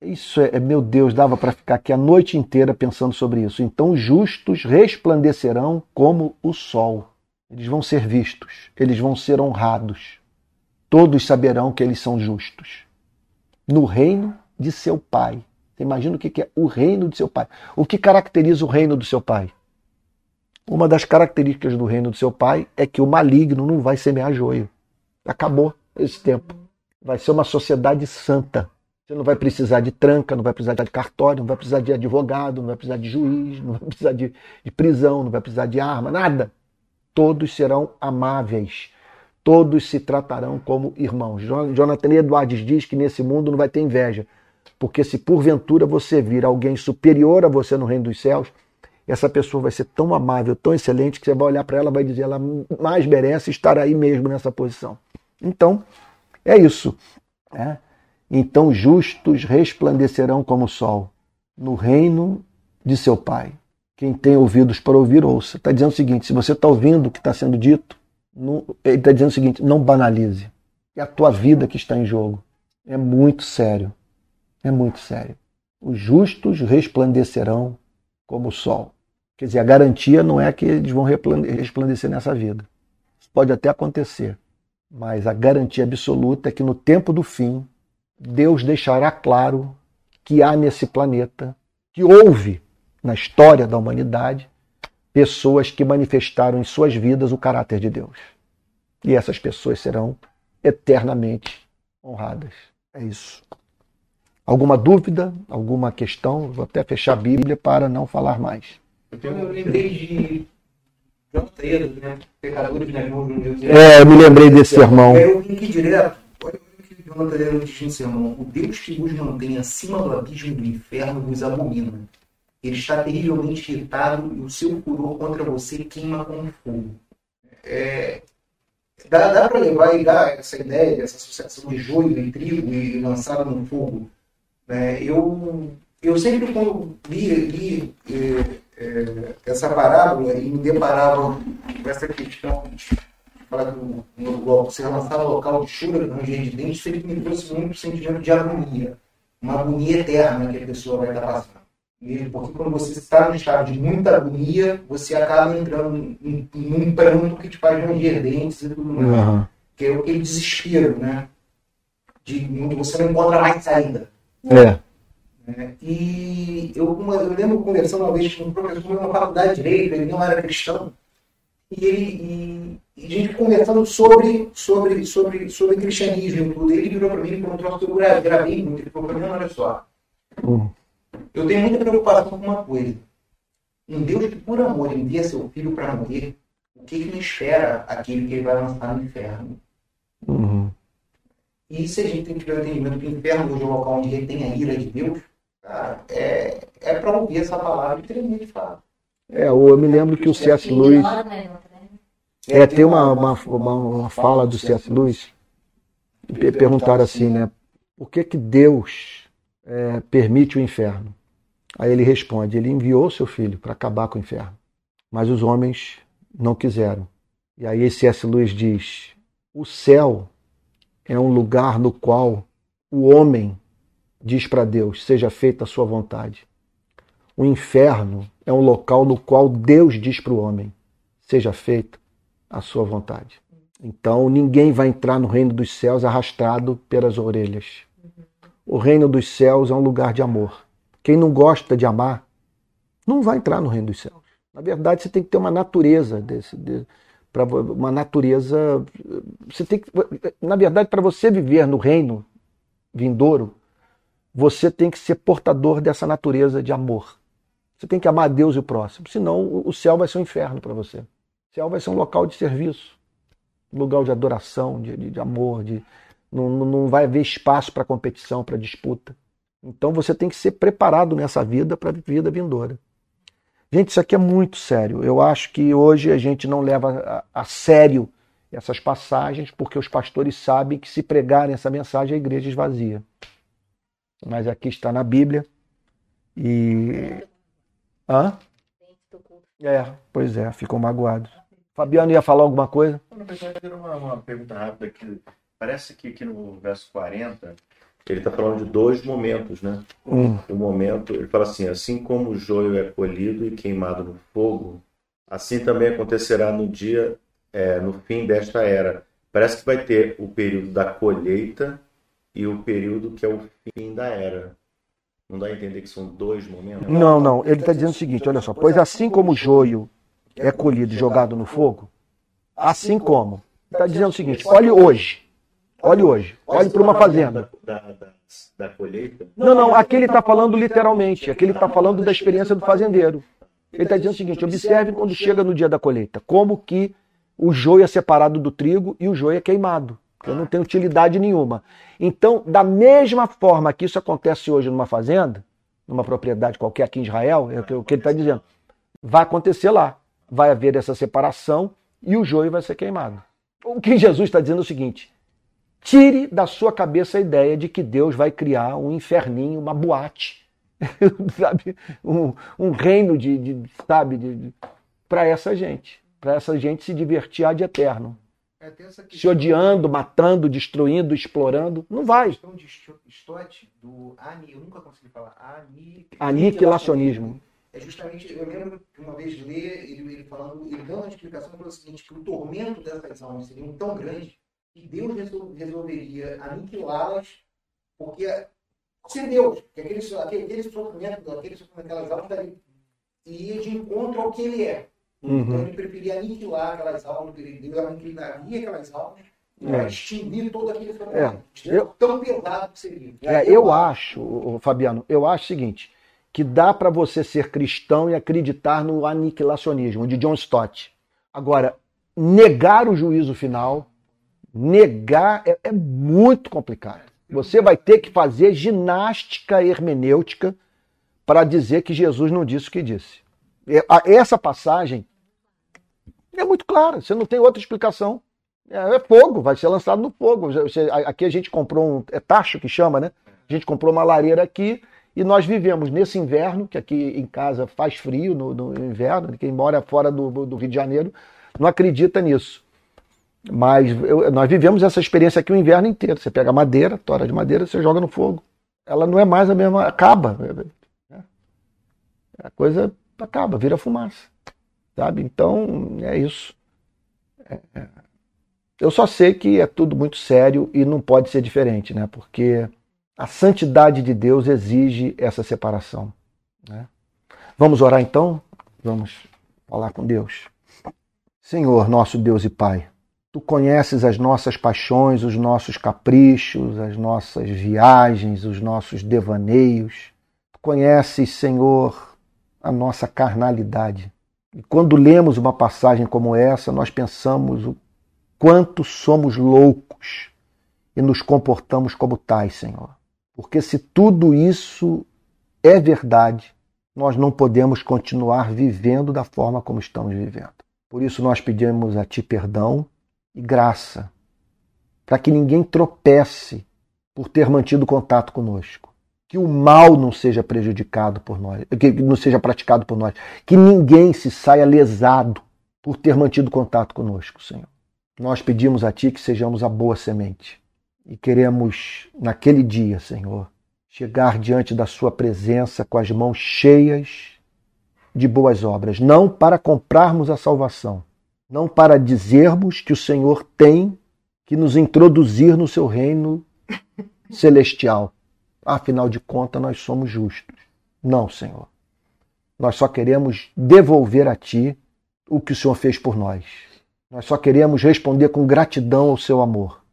isso é, meu Deus, dava para ficar aqui a noite inteira pensando sobre isso. Então, os justos resplandecerão como o sol. Eles vão ser vistos, eles vão ser honrados. Todos saberão que eles são justos. No reino de seu Pai. Imagina o que é o reino de seu pai. O que caracteriza o reino do seu pai? Uma das características do reino do seu pai é que o maligno não vai semear joio. Acabou esse tempo. Vai ser uma sociedade santa. Você não vai precisar de tranca, não vai precisar de cartório, não vai precisar de advogado, não vai precisar de juiz, não vai precisar de, de prisão, não vai precisar de arma, nada. Todos serão amáveis. Todos se tratarão como irmãos. Jonathan Edwards diz que nesse mundo não vai ter inveja. Porque se porventura você vir alguém superior a você no reino dos céus, essa pessoa vai ser tão amável, tão excelente, que você vai olhar para ela e vai dizer, ela mais merece estar aí mesmo nessa posição. Então, é isso. Né? Então, justos resplandecerão como o sol no reino de seu Pai. Quem tem ouvidos para ouvir, ouça. Está dizendo o seguinte: se você está ouvindo o que está sendo dito, não, ele está dizendo o seguinte: não banalize. É a tua vida que está em jogo. É muito sério. É muito sério. Os justos resplandecerão como o sol. Quer dizer, a garantia não é que eles vão resplandecer nessa vida. Isso pode até acontecer. Mas a garantia absoluta é que no tempo do fim, Deus deixará claro que há nesse planeta, que houve na história da humanidade, pessoas que manifestaram em suas vidas o caráter de Deus. E essas pessoas serão eternamente honradas. É isso. Alguma dúvida? Alguma questão? Vou até fechar a Bíblia para não falar mais. Eu lembrei de João Pedro, né? Pecadores nas mãos de Deus. É, eu me lembrei desse sermão. Eu vim aqui direto. Olha o que João Pedro diz no sermão. O Deus que vos mantém acima do abismo do inferno vos abomina. Ele está terrivelmente irritado e o seu furor contra você queima como fogo. É, dá dá para levar e dar essa ideia dessa associação de joio e trigo e lançado no fogo. É, eu, eu sempre, quando li, li eh, eh, essa parábola e me deparava com essa questão de falar do, no bloco ser lançado ao local de chura, de dentes, sempre me trouxe muito sentimento de agonia. Uma agonia eterna que a pessoa vai estar passando. Porque quando você está num estado de muita agonia, você acaba entrando em, em um pranto que te faz ranger dentes e tudo mais. Uhum. Que é aquele desespero, né? De você não encontra mais saída. É. né? E eu, uma, eu lembro conversando uma vez com um professor na faculdade de Direito, ele não era cristão, e, ele, e, e a gente conversando sobre, sobre, sobre, sobre cristianismo tudo. Ele virou para mim e perguntou se eu gra- gravei muito. Ele falou para mim, olha só, Hum. eu tenho muita preocupação com uma coisa. Um Deus que, por amor, envia seu filho para morrer, o que, que me espera aquele que ele vai lançar no inferno? Uhum. E se a gente tem que ter o entendimento que o inferno hoje é o local onde retém a ira de Deus, cara, é, é para ouvir essa palavra e tremer de fato. É, eu me lembro que o C.S. Lewis. Ignora, né, né? É, tem uma, uma, uma, uma fala do C.S. Lewis. pe- Perguntaram assim, né? Por que, que Deus é, permite o inferno? Aí ele responde: Ele enviou seu filho para acabar com o inferno. Mas os homens não quiseram. E aí C.S. Lewis diz: O céu é um lugar no qual o homem diz para Deus: Seja feita a sua vontade. O inferno é um local no qual Deus diz para o homem: Seja feita a sua vontade. Então ninguém vai entrar no reino dos céus arrastado pelas orelhas. O reino dos céus é um lugar de amor. Quem não gosta de amar não vai entrar no reino dos céus. Na verdade, você tem que ter uma natureza desse, de, pra, uma natureza. Você tem que, na verdade, para você viver no reino vindouro, você tem que ser portador dessa natureza de amor. Você tem que amar Deus e o próximo, senão o céu vai ser um inferno para você. O céu vai ser um local de serviço, um lugar de adoração, de, de, de amor, de, não, não- não vai haver espaço para competição, para disputa. Então você tem que ser preparado nessa vida para a vida vindoura. Gente, isso aqui é muito sério. Eu acho que hoje a gente não leva a, a sério essas passagens, porque os pastores sabem que se pregarem essa mensagem a igreja esvazia. Mas aqui está na Bíblia. E. Hã? É, pois é, ficou magoado. Fabiano ia falar alguma coisa? Verdade, era uma, uma pergunta rápida aqui. Parece que aqui no verso 40, ele está falando de dois momentos, né? Hum, O momento, ele fala assim: assim como o joio é colhido e queimado no fogo, assim também acontecerá no dia, é, no fim desta era. Parece que vai ter o período da colheita e o período que é o fim da era. Não dá a entender que são dois momentos? Não, não. Ele está dizendo o seguinte: olha só. Pois assim como o joio é colhido e jogado no fogo, assim como. Está dizendo o seguinte: olhe hoje. Olhe hoje. Olhe para uma fazenda. Da, da, da colheita? Não, não. Aqui ele está falando literalmente. Aqui ele está falando da experiência do fazendeiro. Ele está dizendo o seguinte: observe quando chega no dia da colheita, como que o joio é separado do trigo e o joio é queimado. Eu não tem utilidade nenhuma. Então, da mesma forma que isso acontece hoje numa fazenda, numa propriedade qualquer aqui em Israel, é o que ele está dizendo, vai acontecer lá. Vai haver essa separação e o joio vai ser queimado. O que Jesus está dizendo é o seguinte: tire da sua cabeça a ideia de que Deus vai criar um inferninho, uma boate, sabe? Um, um reino de, de sabe, de, de para essa gente, para essa gente se divertir ad eterno. É, essa Se questão- odiando, matando, destruindo, explorando, não vai. questão de Sto- Stott, do ani, eu nunca consegui falar, ani, Aniquilacionismo. É justamente, eu lembro que uma vez ler ele, ele falando, ele dando uma explicação pelo seguinte, que o tormento dessas almas seria tão grande que Deus resol- resolveria aniquilá-las, porque ser Deus, que aquele, aquele, aquele sofrimento, aquele sofrimento daquelas almas daria- iria de encontro ao que ele é. Então Uhum. ele preferia aniquilar aquelas almas, ele- Deus aniquilaria aquelas almas É. extinguir todo aquele É, eu- Tão pesado que seria. É, eu acho, ô, ô, Fabiano, eu acho o seguinte, que dá para você ser cristão e acreditar no aniquilacionismo de John Stott. Agora, negar o juízo final, negar é, é muito complicado. Você vai ter que fazer ginástica hermenêutica para dizer que Jesus não disse o que disse. Essa passagem é muito clara, você não tem outra explicação. É, é fogo, vai ser lançado no fogo. Aqui a gente comprou um. É tacho que chama, né? A gente comprou uma lareira aqui e nós vivemos nesse inverno, que aqui em casa faz frio no, no inverno, quem mora fora do, do Rio de Janeiro não acredita nisso. Mas eu- nós vivemos essa experiência aqui o inverno inteiro. Você pega madeira, tora de madeira, você joga no fogo. Ela não é mais a mesma. Acaba. né? A coisa acaba, vira fumaça. Sabe? Então, é isso. É- é. Eu só sei que é tudo muito sério e não pode ser diferente, né? Porque a santidade de Deus exige essa separação. né? Vamos orar então? Vamos falar com Deus. Senhor, nosso Deus e Pai, Tu conheces as nossas paixões, os nossos caprichos, as nossas viagens, os nossos devaneios. Tu conheces, Senhor, a nossa carnalidade. E quando lemos uma passagem como essa, nós pensamos o quanto somos loucos e nos comportamos como tais, Senhor. Porque se tudo isso é verdade, nós não podemos continuar vivendo da forma como estamos vivendo. Por isso nós pedimos a Ti perdão e graça, para que ninguém tropece por ter mantido contato conosco. Que o mal não seja prejudicado por nós, que não seja praticado por nós. Que ninguém se saia lesado por ter mantido contato conosco, Senhor. Nós pedimos a Ti que sejamos a boa semente. E queremos, naquele dia, Senhor, chegar diante da Sua presença com as mãos cheias de boas obras, não para comprarmos a salvação, não para dizermos que o Senhor tem que nos introduzir no seu reino celestial. Afinal de contas, nós somos justos. Não, Senhor. Nós só queremos devolver a Ti o que o Senhor fez por nós. Nós só queremos responder com gratidão ao seu amor.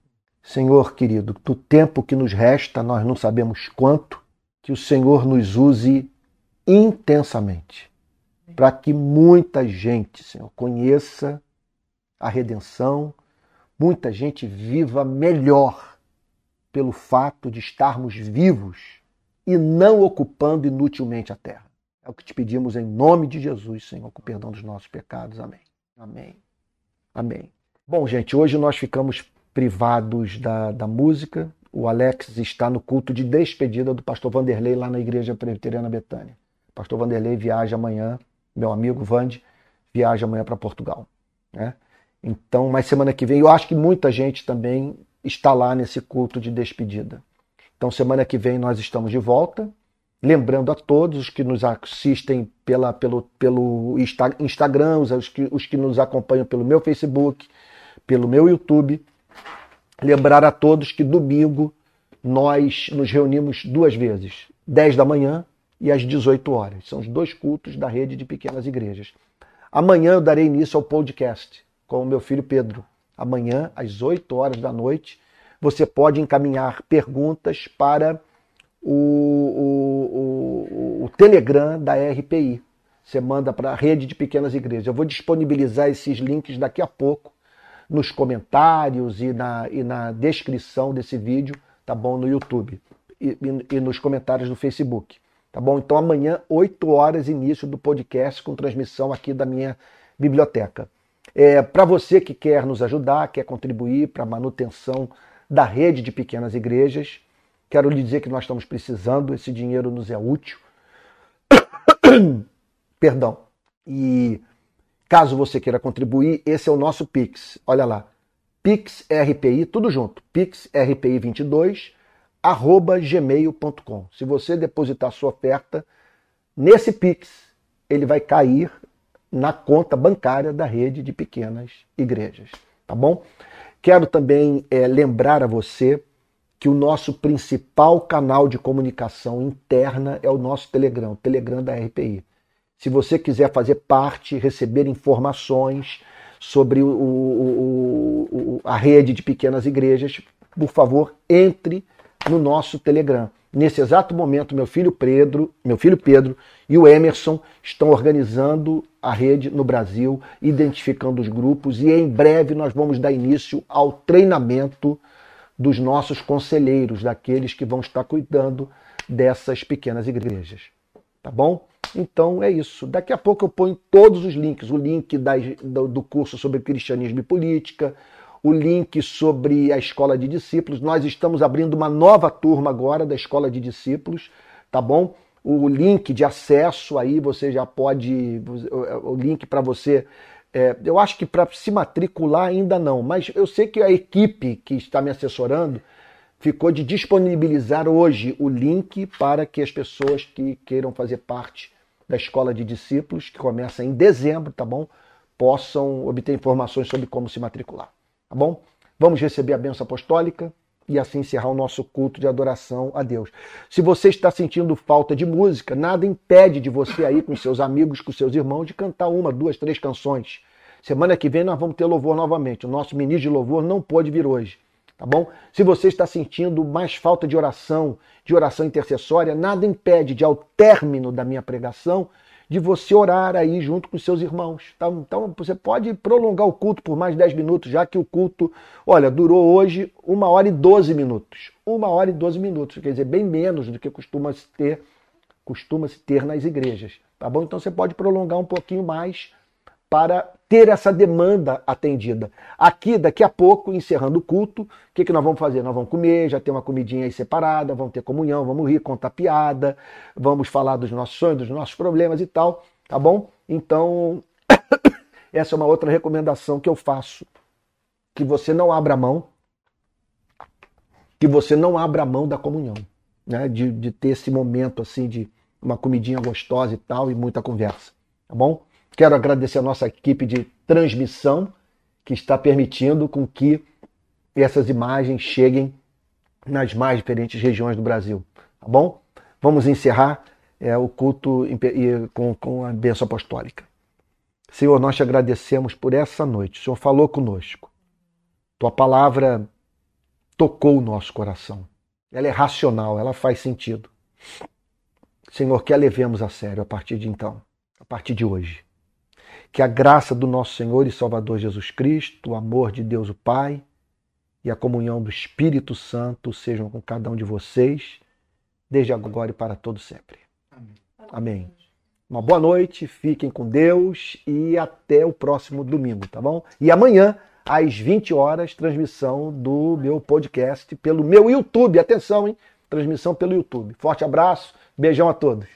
Senhor querido, do tempo que nos resta, nós não sabemos quanto, que o Senhor nos use intensamente, para que muita gente, Senhor, conheça a redenção, muita gente viva melhor pelo fato de estarmos vivos e não ocupando inutilmente a terra. É o que te pedimos em nome de Jesus, Senhor, com o perdão dos nossos pecados. Amém. Amém. Amém. Bom, gente, hoje nós ficamos privados da, da música. O Alex está no culto de despedida do pastor Vanderlei lá na Igreja Presbiteriana Betânia. O pastor Vanderlei viaja amanhã, meu amigo Vande, viaja amanhã para Portugal. Né? Então, mas semana que vem, eu acho que muita gente também está lá nesse culto de despedida. Então, semana que vem nós estamos de volta. Lembrando a todos os que nos assistem pela, pelo, pelo Insta- Instagram, os que, os que nos acompanham pelo meu Facebook, pelo meu YouTube, lembrar a todos que domingo nós nos reunimos duas vezes. 10 da manhã e às 18 horas. São os dois cultos da rede de pequenas igrejas. Amanhã eu darei início ao podcast com o meu filho Pedro. Amanhã, às 8 horas da noite, você pode encaminhar perguntas para o, o, o, o Telegram da RPI. Você manda para a rede de pequenas igrejas. Eu vou disponibilizar esses links daqui a pouco nos comentários e na, e na descrição desse vídeo, tá bom? No YouTube e, e, e nos comentários do Facebook. Tá bom? Então amanhã, 8 horas, início do podcast com transmissão aqui da minha biblioteca. É, para você que quer nos ajudar, quer contribuir para a manutenção da rede de pequenas igrejas, quero lhe dizer que nós estamos precisando, esse dinheiro nos é útil. Perdão. E caso você queira contribuir, esse é o nosso Pix. Olha lá. Pix RPI, tudo junto. Pix RPI 22 arroba gmail.com. Se você depositar sua oferta nesse Pix, ele vai cair na conta bancária da rede de pequenas igrejas. Tá bom? Quero também é, lembrar a você que o nosso principal canal de comunicação interna é o nosso Telegram, o Telegram da RPI. Se você quiser fazer parte, receber informações sobre o, o, o, a rede de pequenas igrejas, por favor, entre no nosso Telegram. Nesse exato momento, meu filho Pedro, meu filho Pedro e o Emerson estão organizando a rede no Brasil, identificando os grupos e em breve nós vamos dar início ao treinamento dos nossos conselheiros, daqueles que vão estar cuidando dessas pequenas igrejas. Tá bom? Então é isso. Daqui a pouco eu ponho todos os links: o link do curso sobre cristianismo e política, o link sobre a escola de discípulos. Nós estamos abrindo uma nova turma agora da escola de discípulos, tá bom? O link de acesso aí você já pode. O link para você. É, eu acho que para se matricular ainda não, mas eu sei que a equipe que está me assessorando ficou de disponibilizar hoje o link para que as pessoas que queiram fazer parte da escola de discípulos, que começa em dezembro, tá bom? Possam obter informações sobre como se matricular, tá bom? Vamos receber a benção apostólica e assim encerrar o nosso culto de adoração a Deus. Se você está sentindo falta de música, nada impede de você aí com seus amigos, com seus irmãos, de cantar uma, duas, três canções. Semana que vem nós vamos ter louvor novamente. O nosso ministro de louvor não pôde vir hoje tá bom? Se você está sentindo mais falta de oração, de oração intercessória, nada impede de, ao término da minha pregação, de você orar aí junto com seus irmãos. Tá? Então você pode prolongar o culto por mais 10 minutos, já que o culto, olha, durou hoje uma hora e 12 minutos. Uma hora e 12 minutos, quer dizer, bem menos do que costuma se ter, costuma se ter nas igrejas. Tá bom? Então você pode prolongar um pouquinho mais para ter essa demanda atendida. Aqui, daqui a pouco, encerrando o culto, o que, que nós vamos fazer? Nós vamos comer, já tem uma comidinha aí separada, vamos ter comunhão, vamos rir, contar piada, vamos falar dos nossos sonhos, dos nossos problemas e tal, tá bom? Então, essa é uma outra recomendação que eu faço. Que você não abra mão, que você não abra mão da comunhão, né? De, de ter esse momento assim de uma comidinha gostosa e tal, e muita conversa, tá bom? Quero agradecer a nossa equipe de transmissão que está permitindo com que essas imagens cheguem nas mais diferentes regiões do Brasil. Tá bom? Vamos encerrar é, o culto com, com a bênção apostólica. Senhor, nós te agradecemos por essa noite. O Senhor falou conosco. Tua palavra tocou o nosso coração. Ela é racional, ela faz sentido. Senhor, que a levemos a sério a partir de então, a partir de hoje. Que a graça do nosso Senhor e Salvador Jesus Cristo, o amor de Deus o Pai e a comunhão do Espírito Santo sejam com cada um de vocês, desde agora e para todo sempre. Amém. Amém. Uma boa noite, fiquem com Deus e até o próximo domingo, tá bom? E amanhã, às 20 horas, transmissão do meu podcast pelo meu YouTube. Atenção, hein? Transmissão pelo YouTube. Forte abraço, beijão a todos.